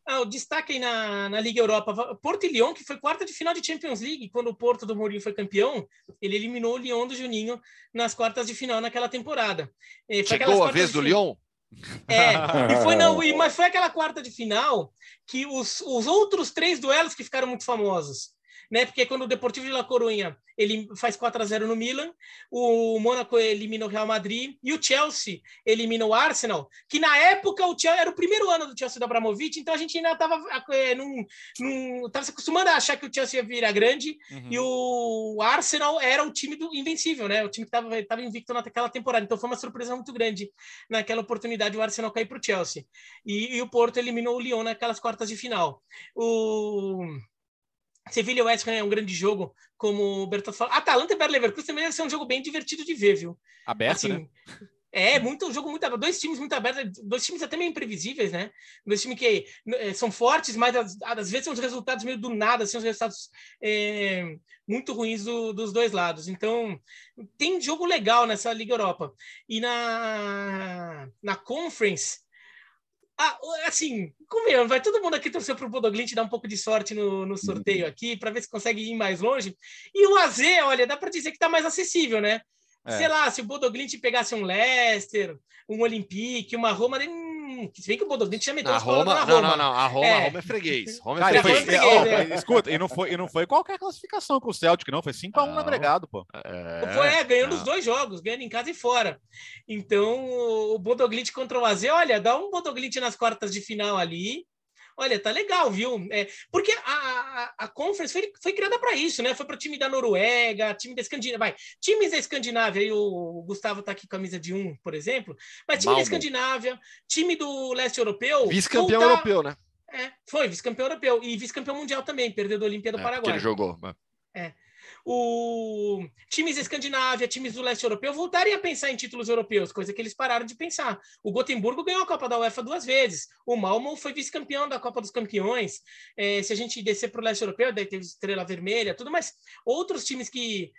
Ah, o destaque aí na, na Liga Europa, Porto e Lyon, que foi quarta de final de Champions League, quando o Porto do Mourinho foi campeão, ele eliminou o Lyon do Juninho nas quartas de final naquela temporada. E Chegou a vez do Lyon? É, e foi não, *laughs* mas foi aquela quarta de final que os, os outros três duelos que ficaram muito famosos né? Porque quando o Deportivo de La Coruña ele faz 4 a 0 no Milan, o Mônaco elimina o Real Madrid e o Chelsea elimina o Arsenal, que na época o Chelsea era o primeiro ano do Chelsea da Abramovich, então a gente ainda estava é, num, num, tava se acostumando a achar que o Chelsea ia virar grande uhum. e o Arsenal era o time do invencível, né? O time que estava tava invicto naquela temporada, então foi uma surpresa muito grande naquela oportunidade o Arsenal cair para o Chelsea. E, e o Porto eliminou o Lyon naquelas quartas de final. O Sevilha West Ham é um grande jogo, como o Bertoldo falou. Atalanta e Bayer Leverkusen também deve ser um jogo bem divertido de ver, viu? Aberto, assim, né? É, muito um jogo muito aberto. Dois times muito abertos, dois times até meio imprevisíveis, né? Dois times que é, são fortes, mas às, às, vezes são os resultados meio do nada, assim, os resultados é, muito ruins do, dos dois lados. Então, tem jogo legal nessa Liga Europa. E na, na Conference, ah, assim, como vai todo mundo aqui torcer para o Bodoglint dar um pouco de sorte no, no sorteio aqui, para ver se consegue ir mais longe. E o AZ, olha, dá para dizer que está mais acessível, né? É. Sei lá, se o Bodoglint pegasse um Leicester, um Olympique, uma Roma, hum, se bem que o Bodoglint já meteu a Roma, na Roma. Não, não, não, a Roma é, Roma é freguês. Roma é Cara, freguês. Foi, freguês é. é. Escuta, e não, foi, e não foi qualquer classificação com o Celtic, não, foi 5x1 no agregado, pô. É, foi, é, ganhando não. os dois jogos, ganhando em casa e fora. Então, o Bodoglint contra o AZ, olha, dá um Bodoglint nas quartas de final ali, Olha, tá legal, viu? É, porque a, a, a Conference foi, foi criada para isso, né? Foi para time da Noruega, time da Escandinávia. Vai, times da Escandinávia, aí o Gustavo tá aqui com a camisa de um, por exemplo. Mas time Malmo. da Escandinávia, time do leste europeu. Vice-campeão europeu, né? É, foi vice-campeão europeu e vice-campeão mundial também, perdeu do Olimpíada do é, Paraguai. ele jogou. É o times da Escandinávia, times do leste europeu voltarem a pensar em títulos europeus, coisa que eles pararam de pensar. O Gotemburgo ganhou a Copa da UEFA duas vezes. O Malmo foi vice-campeão da Copa dos Campeões. É, se a gente descer para o leste europeu, daí teve Estrela Vermelha, tudo mais. Outros times que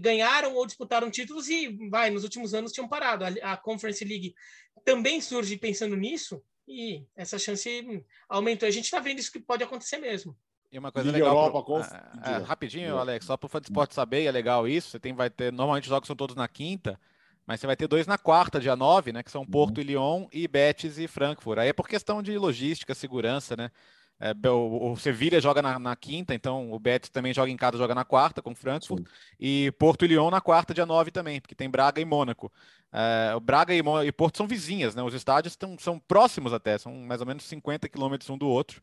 ganharam ou disputaram títulos e, vai, nos últimos anos tinham parado. A, a Conference League também surge pensando nisso e essa chance aumentou. A gente está vendo isso que pode acontecer mesmo. E uma coisa Liga legal. Europa, pro, conf... é, é, rapidinho, Alex, só para o fã de esporte saber, é legal isso. Você tem, vai ter. Normalmente os jogos são todos na quinta, mas você vai ter dois na quarta, dia 9, né? Que são Porto uhum. e Lyon e Betis e Frankfurt. Aí é por questão de logística, segurança, né? É, o, o Sevilha joga na, na, quinta, então o Betis também joga em casa, joga na quarta com Frankfurt. Sim. E Porto e Lyon na quarta, dia 9 também, porque tem Braga e Mônaco. É, o Braga e, e, Porto são vizinhas, né? Os estádios tão, são próximos até, são mais ou menos 50 quilômetros um do outro.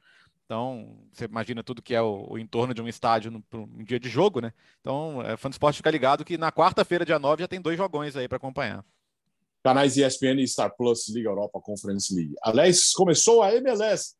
Então, você imagina tudo que é o, o entorno de um estádio no, um dia de jogo, né? Então, é, fã do esporte fica ligado que na quarta-feira, dia 9, já tem dois jogões aí para acompanhar. Canais ESPN e Star Plus, Liga Europa Conference League. Aliás, começou a MLS,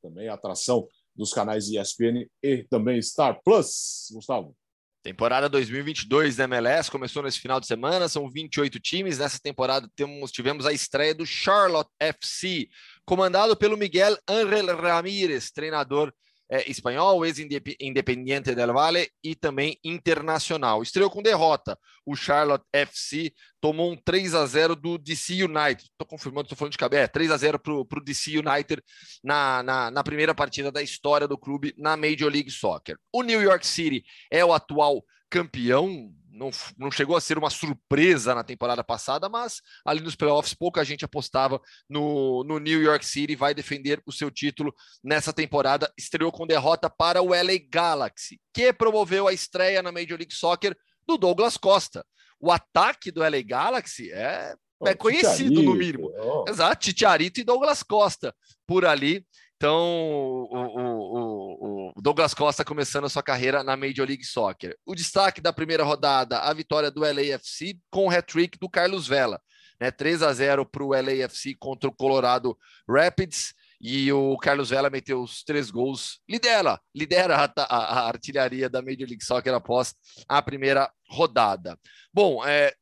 também a atração dos canais ESPN e também Star Plus. Gustavo. Temporada 2022 da MLS começou nesse final de semana, são 28 times. Nessa temporada temos, tivemos a estreia do Charlotte FC, comandado pelo Miguel Ángel Ramírez, treinador é, espanhol, ex-Independiente del Valle e também internacional. Estreou com derrota. O Charlotte FC tomou um 3 a 0 do DC United. Estou confirmando, estou falando de cabeça. É, 3 a 0 para o DC United na, na, na primeira partida da história do clube na Major League Soccer. O New York City é o atual campeão não, não chegou a ser uma surpresa na temporada passada, mas ali nos playoffs pouca gente apostava no, no New York City, vai defender o seu título nessa temporada. Estreou com derrota para o LA Galaxy, que promoveu a estreia na Major League Soccer do Douglas Costa. O ataque do LA Galaxy é, é conhecido no mínimo. Oh. Exato, Titiarito e Douglas Costa por ali. Então, o, o, o, Douglas Costa começando a sua carreira na Major League Soccer. O destaque da primeira rodada, a vitória do LAFC com o hat-trick do Carlos Vela. Né? 3 a 0 para o LAFC contra o Colorado Rapids. E o Carlos Vela meteu os três gols. Lidera, lidera a, a, a artilharia da Major League Soccer após a primeira rodada. Bom, é,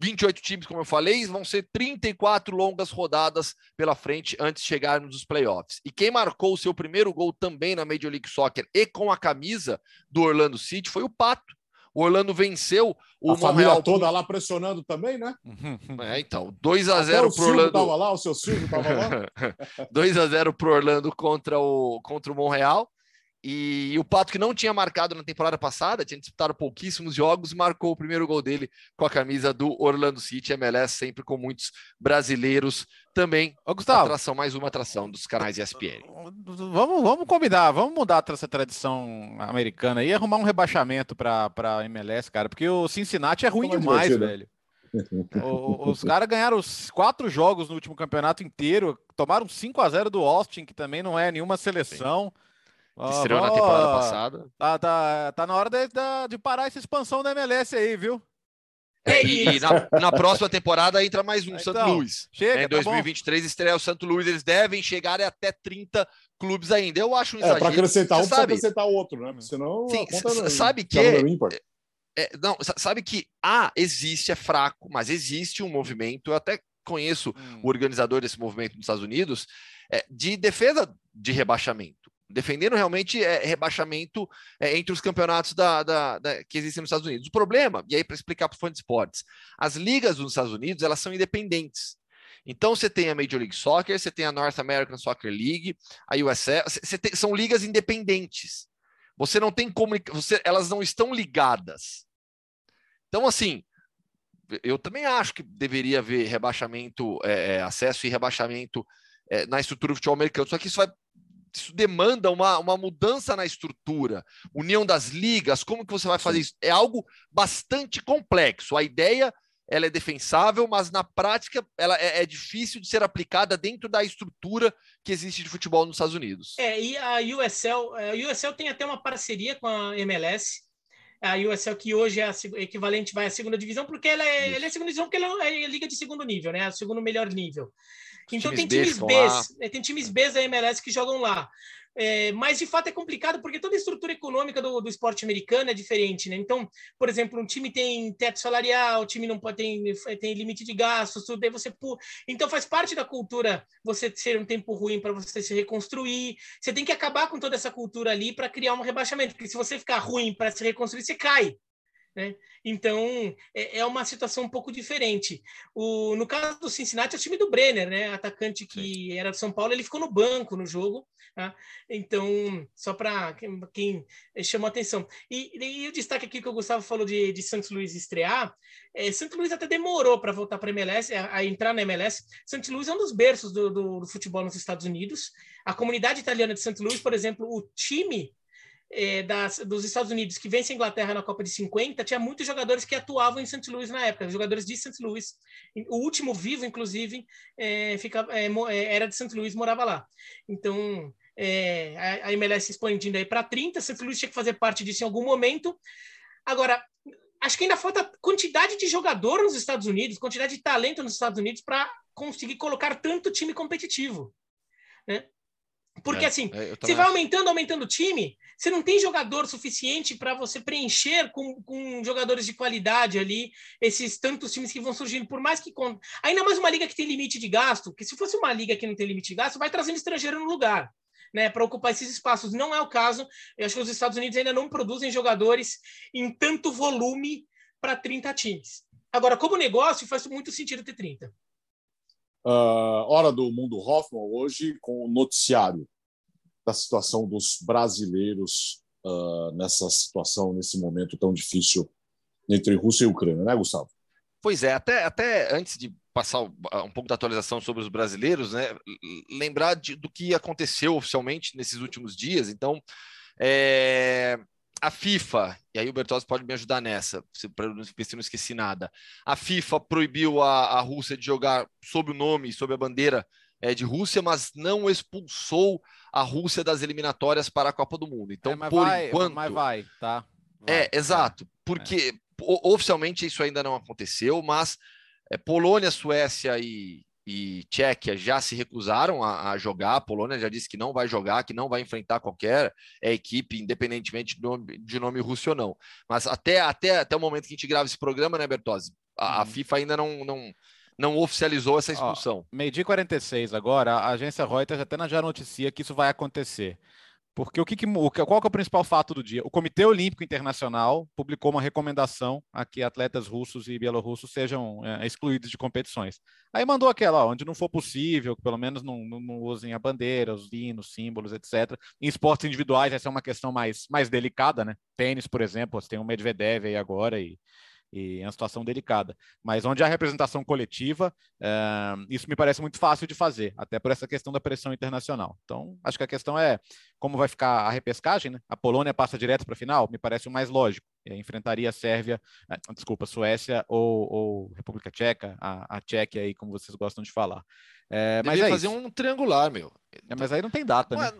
28 times, como eu falei, vão ser 34 longas rodadas pela frente antes de chegarmos nos playoffs. E quem marcou o seu primeiro gol também na Major League Soccer e com a camisa do Orlando City foi o Pato. O Orlando venceu o a família toda lá pressionando também, né? *laughs* É, então, 2 a 0 pro Orlando. Tava lá, o seu Silvio tava lá. *laughs* 2 a 0 pro Orlando contra o contra o Montreal. E, o Pato, que não tinha marcado na temporada passada, tinha disputado pouquíssimos jogos, marcou o primeiro gol dele com a camisa do Orlando City, MLS, sempre com muitos brasileiros também. Ô, Gustavo, atração, mais uma atração dos canais ESPN. Vamos, vamos combinar, vamos mudar essa tradição americana e arrumar um rebaixamento para a MLS, cara, porque o Cincinnati é ruim demais, velho. o, os caras ganharam os quatro jogos no último campeonato inteiro, tomaram 5 a 0 do Austin, que também não é nenhuma seleção. Sim estreou na temporada passada. Tá, tá, tá na hora de, de parar essa expansão da MLS aí, viu? É, e, na, na, próxima temporada entra mais um, então, Santo Luís. Chega, em 2023 tá estreia o Santo Luís, eles devem chegar até 30 clubes ainda. Eu acho um exagero. É, para acrescentar um, precisa acrescentar outro, né? Senão. Sim, sabe que. É, não, sabe que ah, existe, é fraco, mas existe um movimento. Eu até conheço hum. o organizador desse movimento nos Estados Unidos é, de defesa de rebaixamento defendendo realmente é, rebaixamento é, entre os campeonatos da, da, da, que existem nos Estados Unidos. O problema, e aí para explicar para o fã de esportes, as ligas dos Estados Unidos elas são independentes. Então você tem a Major League Soccer, você tem a North American Soccer League, a USL, tem, são ligas independentes. Você não tem como, você, elas não estão ligadas. Então assim, eu também acho que deveria haver rebaixamento, é, é acesso e rebaixamento é, na estrutura do futebol americano. Só que isso vai isso demanda uma, uma mudança na estrutura, união das ligas, como que você vai fazer isso? É algo bastante complexo. A ideia ela é defensável, mas na prática ela é, é, difícil de ser aplicada dentro da estrutura que existe de futebol nos Estados Unidos. É, e a USL, a USL tem até uma parceria com a MLS, a USL que hoje é a equivalente vai à segunda divisão, porque ela é, ela é segunda divisão porque ela é liga de segundo nível, né? O segundo melhor nível. Então tem times B, é, tem times B da MLS que jogam lá. É, mas de fato é complicado porque toda a estrutura econômica do, do esporte americano é diferente, né? Então, por exemplo, um time tem teto salarial, o time não pode tem, tem limite de gastos, tudo aí você então faz parte da cultura você ter um tempo ruim para você se reconstruir. Você tem que acabar com toda essa cultura ali para criar um rebaixamento, porque se você ficar ruim para se reconstruir, você cai. Né? Então, é, é, uma situação um pouco diferente. O, no caso do Cincinnati, é o time do Brenner, né? atacante que Sim. era de São Paulo, ele ficou no banco no jogo. Tá? Então, só para quem, quem chamou atenção. E, e, o destaque aqui que o Gustavo falou de, de Santos Luiz estrear, é, Santos Luiz até demorou para voltar para a MLS, a, a, entrar na MLS. Santos Luiz é um dos berços do, do, do futebol nos Estados Unidos. A comunidade italiana de Santos Luiz, por exemplo, o time é, das, dos Estados Unidos que vence a Inglaterra na Copa de 50, tinha muitos jogadores que atuavam em St. Louis na época, jogadores de St. Louis. O último vivo, inclusive, é, é, era de St. Louis, morava lá. Então, a, a MLS expandindo aí para 30, St. Louis tinha que fazer parte disso em algum momento. Agora, acho que ainda falta quantidade de jogador nos Estados Unidos, quantidade de talento nos Estados Unidos para conseguir colocar tanto time competitivo. Né? Porque é, assim, é, você vai aumentando, aumentando o time, você não tem jogador suficiente para você preencher com, com jogadores de qualidade ali esses tantos times que vão surgindo, por mais que. Ainda mais uma liga que tem limite de gasto, que se fosse uma liga que não tem limite de gasto, vai trazendo estrangeiro no lugar. Né, para ocupar esses espaços. Não é o caso. Eu acho que os Estados Unidos ainda não produzem jogadores em tanto volume para 30 times. Agora, como negócio, faz muito sentido ter 30. Uh, hora do Mundo Hoffman hoje com o noticiário da situação dos brasileiros uh, nessa situação, nesse momento tão difícil entre Rússia e Ucrânia, né, Gustavo? Pois é, até, até antes de passar um pouco da atualização sobre os brasileiros, né, lembrar de, do que aconteceu oficialmente nesses últimos dias. Então, é, a FIFA, e aí o Bertozzi pode me ajudar nessa, para se não esqueci nada. A FIFA proibiu a, a Rússia de jogar sob o nome, sob a bandeira é, de Rússia, mas não expulsou a Rússia das eliminatórias para a Copa do Mundo. Então, é, por vai, enquanto. Mas vai, tá? Vai, é, exato. Porque é. oficialmente isso ainda não aconteceu, mas é, Polônia, Suécia e, e Tchequia já se recusaram a, a, jogar. A Polônia já disse que não vai jogar, que não vai enfrentar qualquer é, equipe, independentemente de nome, de nome russo ou não. Mas até, até, até o momento que a gente grava esse programa, né, Bertozzi? A, a uhum. FIFA ainda não, não, não oficializou essa expulsão. Meio-dia 46 agora, a agência Reuters até já noticia que isso vai acontecer. Porque o que, que qual que é o principal fato do dia? O Comitê Olímpico Internacional publicou uma recomendação a que atletas russos e bielorrussos sejam é, excluídos de competições. Aí mandou aquela, ó, onde não for possível, que pelo menos não, não, não, usem a bandeira, os hinos, símbolos, etc. Em esportes individuais, essa é uma questão mais, mais delicada, né? Tênis, por exemplo, você tem um Medvedev aí agora e e é uma situação delicada. Mas onde há representação coletiva, é, isso me parece muito fácil de fazer, até por essa questão da pressão internacional. Então, acho que a questão é como vai ficar a repescagem, né? A Polônia passa direto para a final, me parece o mais lógico. Enfrentaria a Sérvia, eh, desculpa, Suécia ou, ou, República Tcheca, a, a Tchequia aí, como vocês gostam de falar. É, mas é fazer isso. um triangular, meu. É, mas aí não tem data, né?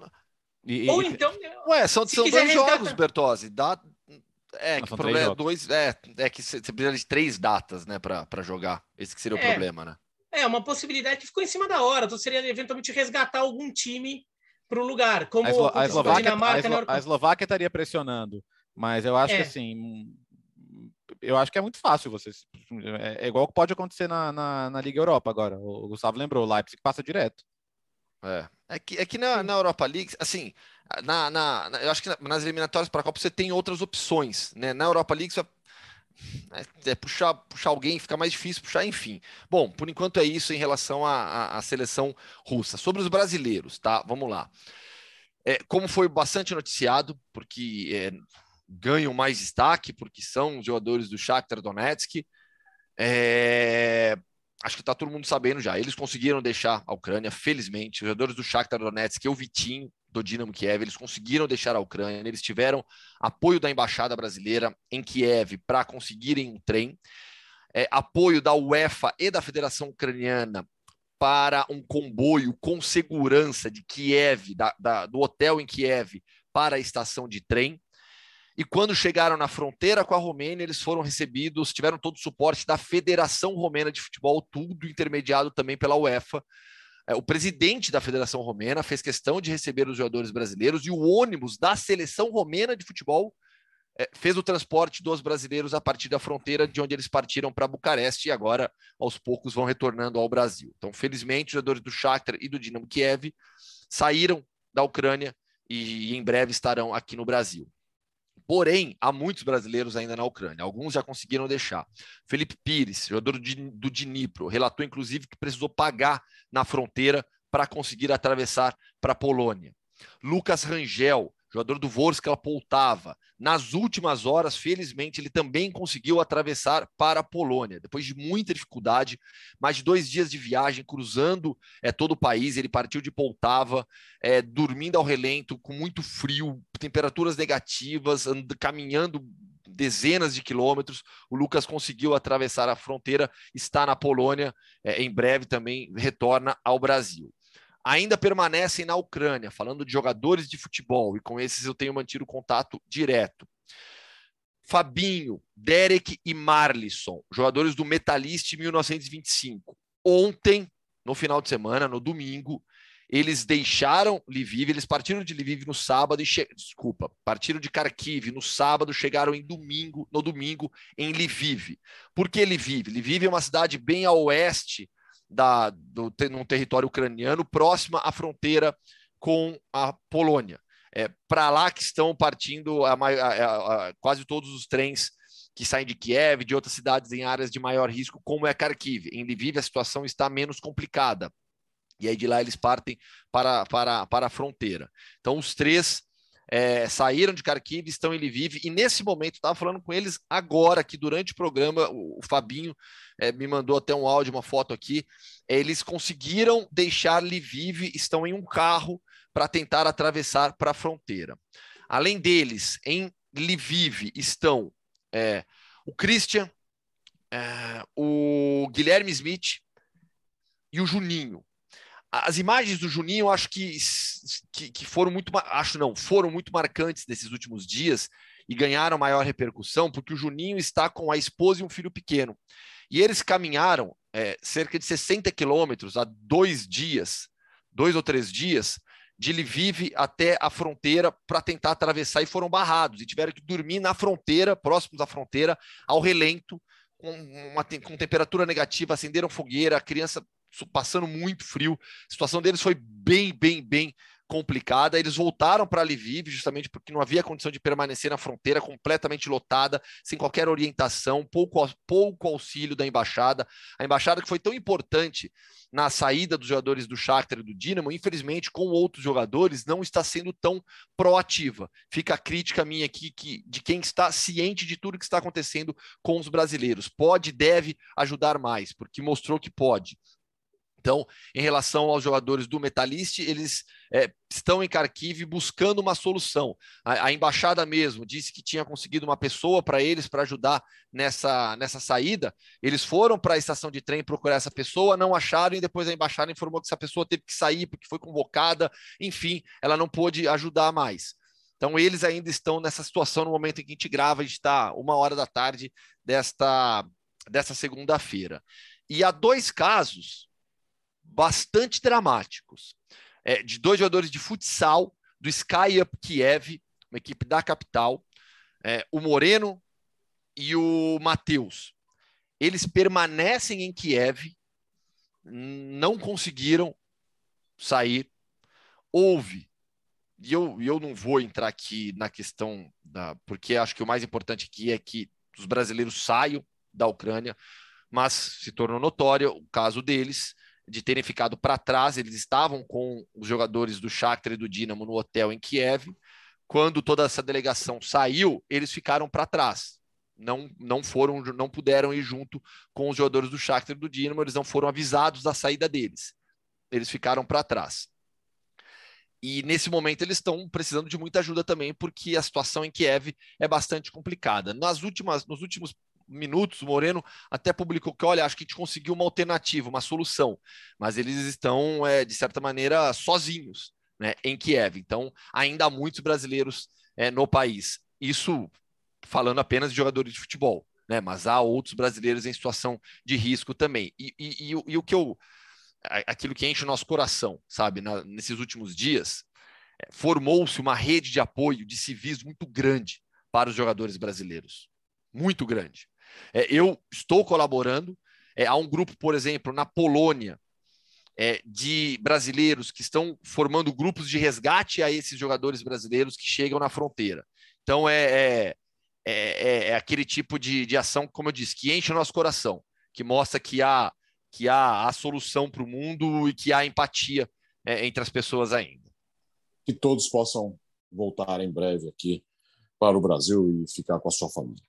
E, ou e, então. Ué, são, são dois *laughs* jogos, Bertozzi. Dá, é, que o problema é dois. É, é que você precisa de três datas, né, para jogar. Esse que seria o é, problema, né? É, uma possibilidade que ficou em cima da hora. Então seria eventualmente resgatar algum time para o lugar. Como a, Eslo a Eslováquia, a, Eslo a Eslováquia estaria pressionando, mas eu acho é. que assim. Eu acho que é muito fácil você. É, é igual que pode acontecer na, na, na, Liga Europa agora. O Gustavo lembrou, o Leipzig passa direto. É. É que, é que na, na Europa League, assim, na, na, eu acho que nas eliminatórias para a Copa você tem outras opções, né? Na Europa League você é, é, puxar, puxar alguém fica mais difícil puxar, enfim. Bom, por enquanto é isso em relação à, à seleção russa. Sobre os brasileiros, tá? Vamos lá. É, como foi bastante noticiado, porque é, ganham mais destaque, porque são os jogadores do Shakhtar Donetsk, é, acho que está todo mundo sabendo já. Eles conseguiram deixar a Ucrânia, felizmente. Os jogadores do Shakhtar Donetsk, o Vitinho, do Dinamo Kiev, eles conseguiram deixar a Ucrânia. Eles tiveram apoio da embaixada brasileira em Kiev para conseguirem um trem, é, apoio da UEFA e da Federação Ucraniana para um comboio com segurança de Kiev, da, da, do hotel em Kiev, para a estação de trem. E quando chegaram na fronteira com a Romênia, eles foram recebidos, tiveram todo o suporte da Federação Romena de Futebol, tudo intermediado também pela UEFA. É, o presidente da Federação Romena fez questão de receber os jogadores brasileiros e o ônibus da Seleção Romena de Futebol é, fez o transporte dos brasileiros a partir da fronteira de onde eles partiram para Bucareste e agora, aos poucos, vão retornando ao Brasil. Então, felizmente, os jogadores do Shakhtar e do Dinamo Kiev saíram da Ucrânia e em breve estarão aqui no Brasil. Porém, há muitos brasileiros ainda na Ucrânia. Alguns já conseguiram deixar. Felipe Pires, jogador do Dnipro, relatou inclusive que precisou pagar na fronteira para conseguir atravessar para a Polônia. Lucas Rangel, jogador do Vorskla Poltava. Nas últimas horas, felizmente, ele também conseguiu atravessar para a Polônia. Depois de muita dificuldade, mais de dois dias de viagem, cruzando é, todo o país, ele partiu de Poltava, é, dormindo ao relento, com muito frio, temperaturas negativas, and, caminhando dezenas de quilômetros. O Lucas conseguiu atravessar a fronteira, está na Polônia, é, em breve também retorna ao Brasil ainda permanecem na Ucrânia, falando de jogadores de futebol, e com esses eu tenho mantido contato direto. Fabinho, Derek e Marlisson, jogadores do Metalist 1925. Ontem, no final de semana, no domingo, eles deixaram Lviv, eles partiram de Lviv no sábado e che... desculpa, partiram de Kharkiv no sábado, chegaram em domingo, no domingo em Lviv. Por que Lviv? Lviv é uma cidade bem a oeste da, do, num território ucraniano, próxima à fronteira com a Polônia. É para lá que estão partindo a, a, a, quase todos os trens que saem de Kiev, de outras cidades em áreas de maior risco, como é Kharkiv. Em Lviv a situação está menos complicada. E aí de lá eles partem para, para, para a fronteira. Então os três é, saíram de Kharkiv, estão em Lviv, e nesse momento, estava falando com eles agora, que durante o programa, o, o Fabinho é, me mandou até um áudio, uma foto aqui, é, eles conseguiram deixar Lviv, estão em um carro para tentar atravessar para a fronteira. Além deles, em Lviv estão é, o Christian, é, o Guilherme Smith e o Juninho as imagens do Juninho, acho que, que, que, foram muito, acho não, foram muito marcantes nesses últimos dias e ganharam maior repercussão, porque o Juninho está com a esposa e um filho pequeno. E eles caminharam é, cerca de 60 quilômetros há dois dias, dois ou três dias, de Lviv até a fronteira para tentar atravessar e foram barrados e tiveram que dormir na fronteira, próximos da fronteira, ao relento, com, uma, com temperatura negativa, acenderam fogueira, a criança passando muito frio. A situação deles foi bem, bem, bem complicada. Eles voltaram para Lviv justamente porque não havia condição de permanecer na fronteira completamente lotada, sem qualquer orientação, pouco, pouco auxílio da embaixada. A embaixada que foi tão importante na saída dos jogadores do Shakhtar e do Dinamo, infelizmente, com outros jogadores, não está sendo tão proativa. Fica a crítica minha aqui que, de quem está ciente de tudo que está acontecendo com os brasileiros. Pode, deve ajudar mais, porque mostrou que pode. Então, em relação aos jogadores do Metalist, eles é, estão em Kharkiv buscando uma solução. A, a, embaixada mesmo disse que tinha conseguido uma pessoa para eles para ajudar nessa, nessa saída. Eles foram para a estação de trem procurar essa pessoa, não acharam e depois a embaixada informou que essa pessoa teve que sair porque foi convocada. Enfim, ela não pôde ajudar mais. Então, eles ainda estão nessa situação no momento em que a gente grava, a gente está uma hora da tarde desta, desta segunda-feira. E há dois casos bastante dramáticos. É, de dois jogadores de futsal do Sky Up Kiev, uma equipe da capital, é, o Moreno e o Matheus. Eles permanecem em Kiev, não conseguiram sair. Houve, e eu, eu não vou entrar aqui na questão da. Porque acho que o mais importante aqui é que os brasileiros saiam da Ucrânia, mas se tornou notório o caso deles de terem ficado para trás. Eles estavam com os jogadores do Shakhtar e do Dinamo no hotel em Kiev. Quando toda essa delegação saiu, eles ficaram para trás. Não, não foram, não puderam ir junto com os jogadores do Shakhtar e do Dinamo. Eles não foram avisados da saída deles. Eles ficaram para trás. E nesse momento eles estão precisando de muita ajuda também, porque a situação em Kiev é bastante complicada. Nas últimas, nos últimos minutos, o Moreno até publicou que, olha, acho que a gente conseguiu uma alternativa, uma solução, mas eles estão, é, de certa maneira, sozinhos né, em Kiev. Então, ainda há muitos brasileiros é, no país. Isso falando apenas de jogadores de futebol, né, mas há outros brasileiros em situação de risco também. E, e, e, e o que eu. Aquilo que enche o nosso coração, sabe, na, nesses últimos dias, é, formou-se uma rede de apoio de civis muito grande para os jogadores brasileiros. Muito grande. É, eu estou colaborando. É, há um grupo, por exemplo, na Polônia, é, de brasileiros que estão formando grupos de resgate a esses jogadores brasileiros que chegam na fronteira. Então, é, é, é, é aquele tipo de, de ação, como eu disse, que enche o nosso coração, que mostra que há, que há a solução para o mundo e que há empatia entre as pessoas ainda. Que todos possam voltar em breve aqui para o Brasil e ficar com a sua família.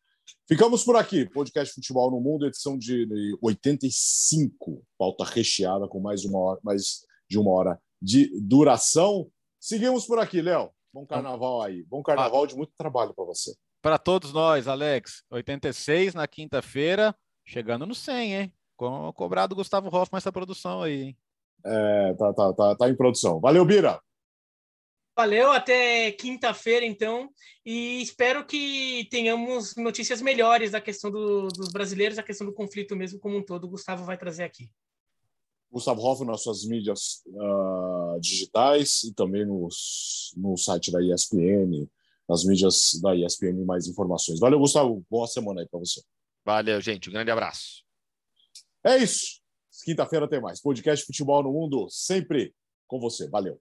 Ficamos por aqui. Podcast Futebol no Mundo, edição de 85. Pauta recheada com mais, uma hora, mais de uma hora de duração. Seguimos por aqui, Léo. Bom carnaval aí. Bom carnaval de muito trabalho para você. Para todos nós, Alex. 86 na quinta-feira, chegando no 100, hein? Com cobrado Gustavo Hoffman essa produção aí, hein? É, tá, tá, tá, tá em produção. Valeu, Bira. Valeu, até quinta-feira, então. E espero que tenhamos notícias melhores da questão do, dos brasileiros, a questão do conflito mesmo como um todo. O Gustavo vai trazer aqui. Gustavo Hoff nas suas mídias uh, digitais e também nos, no site da ESPN, nas mídias da ESPN, mais informações. Valeu, Gustavo. Boa semana aí para você. Valeu, gente. Um grande abraço. É isso. Quinta-feira tem mais. Podcast Futebol no Mundo, sempre com você. Valeu.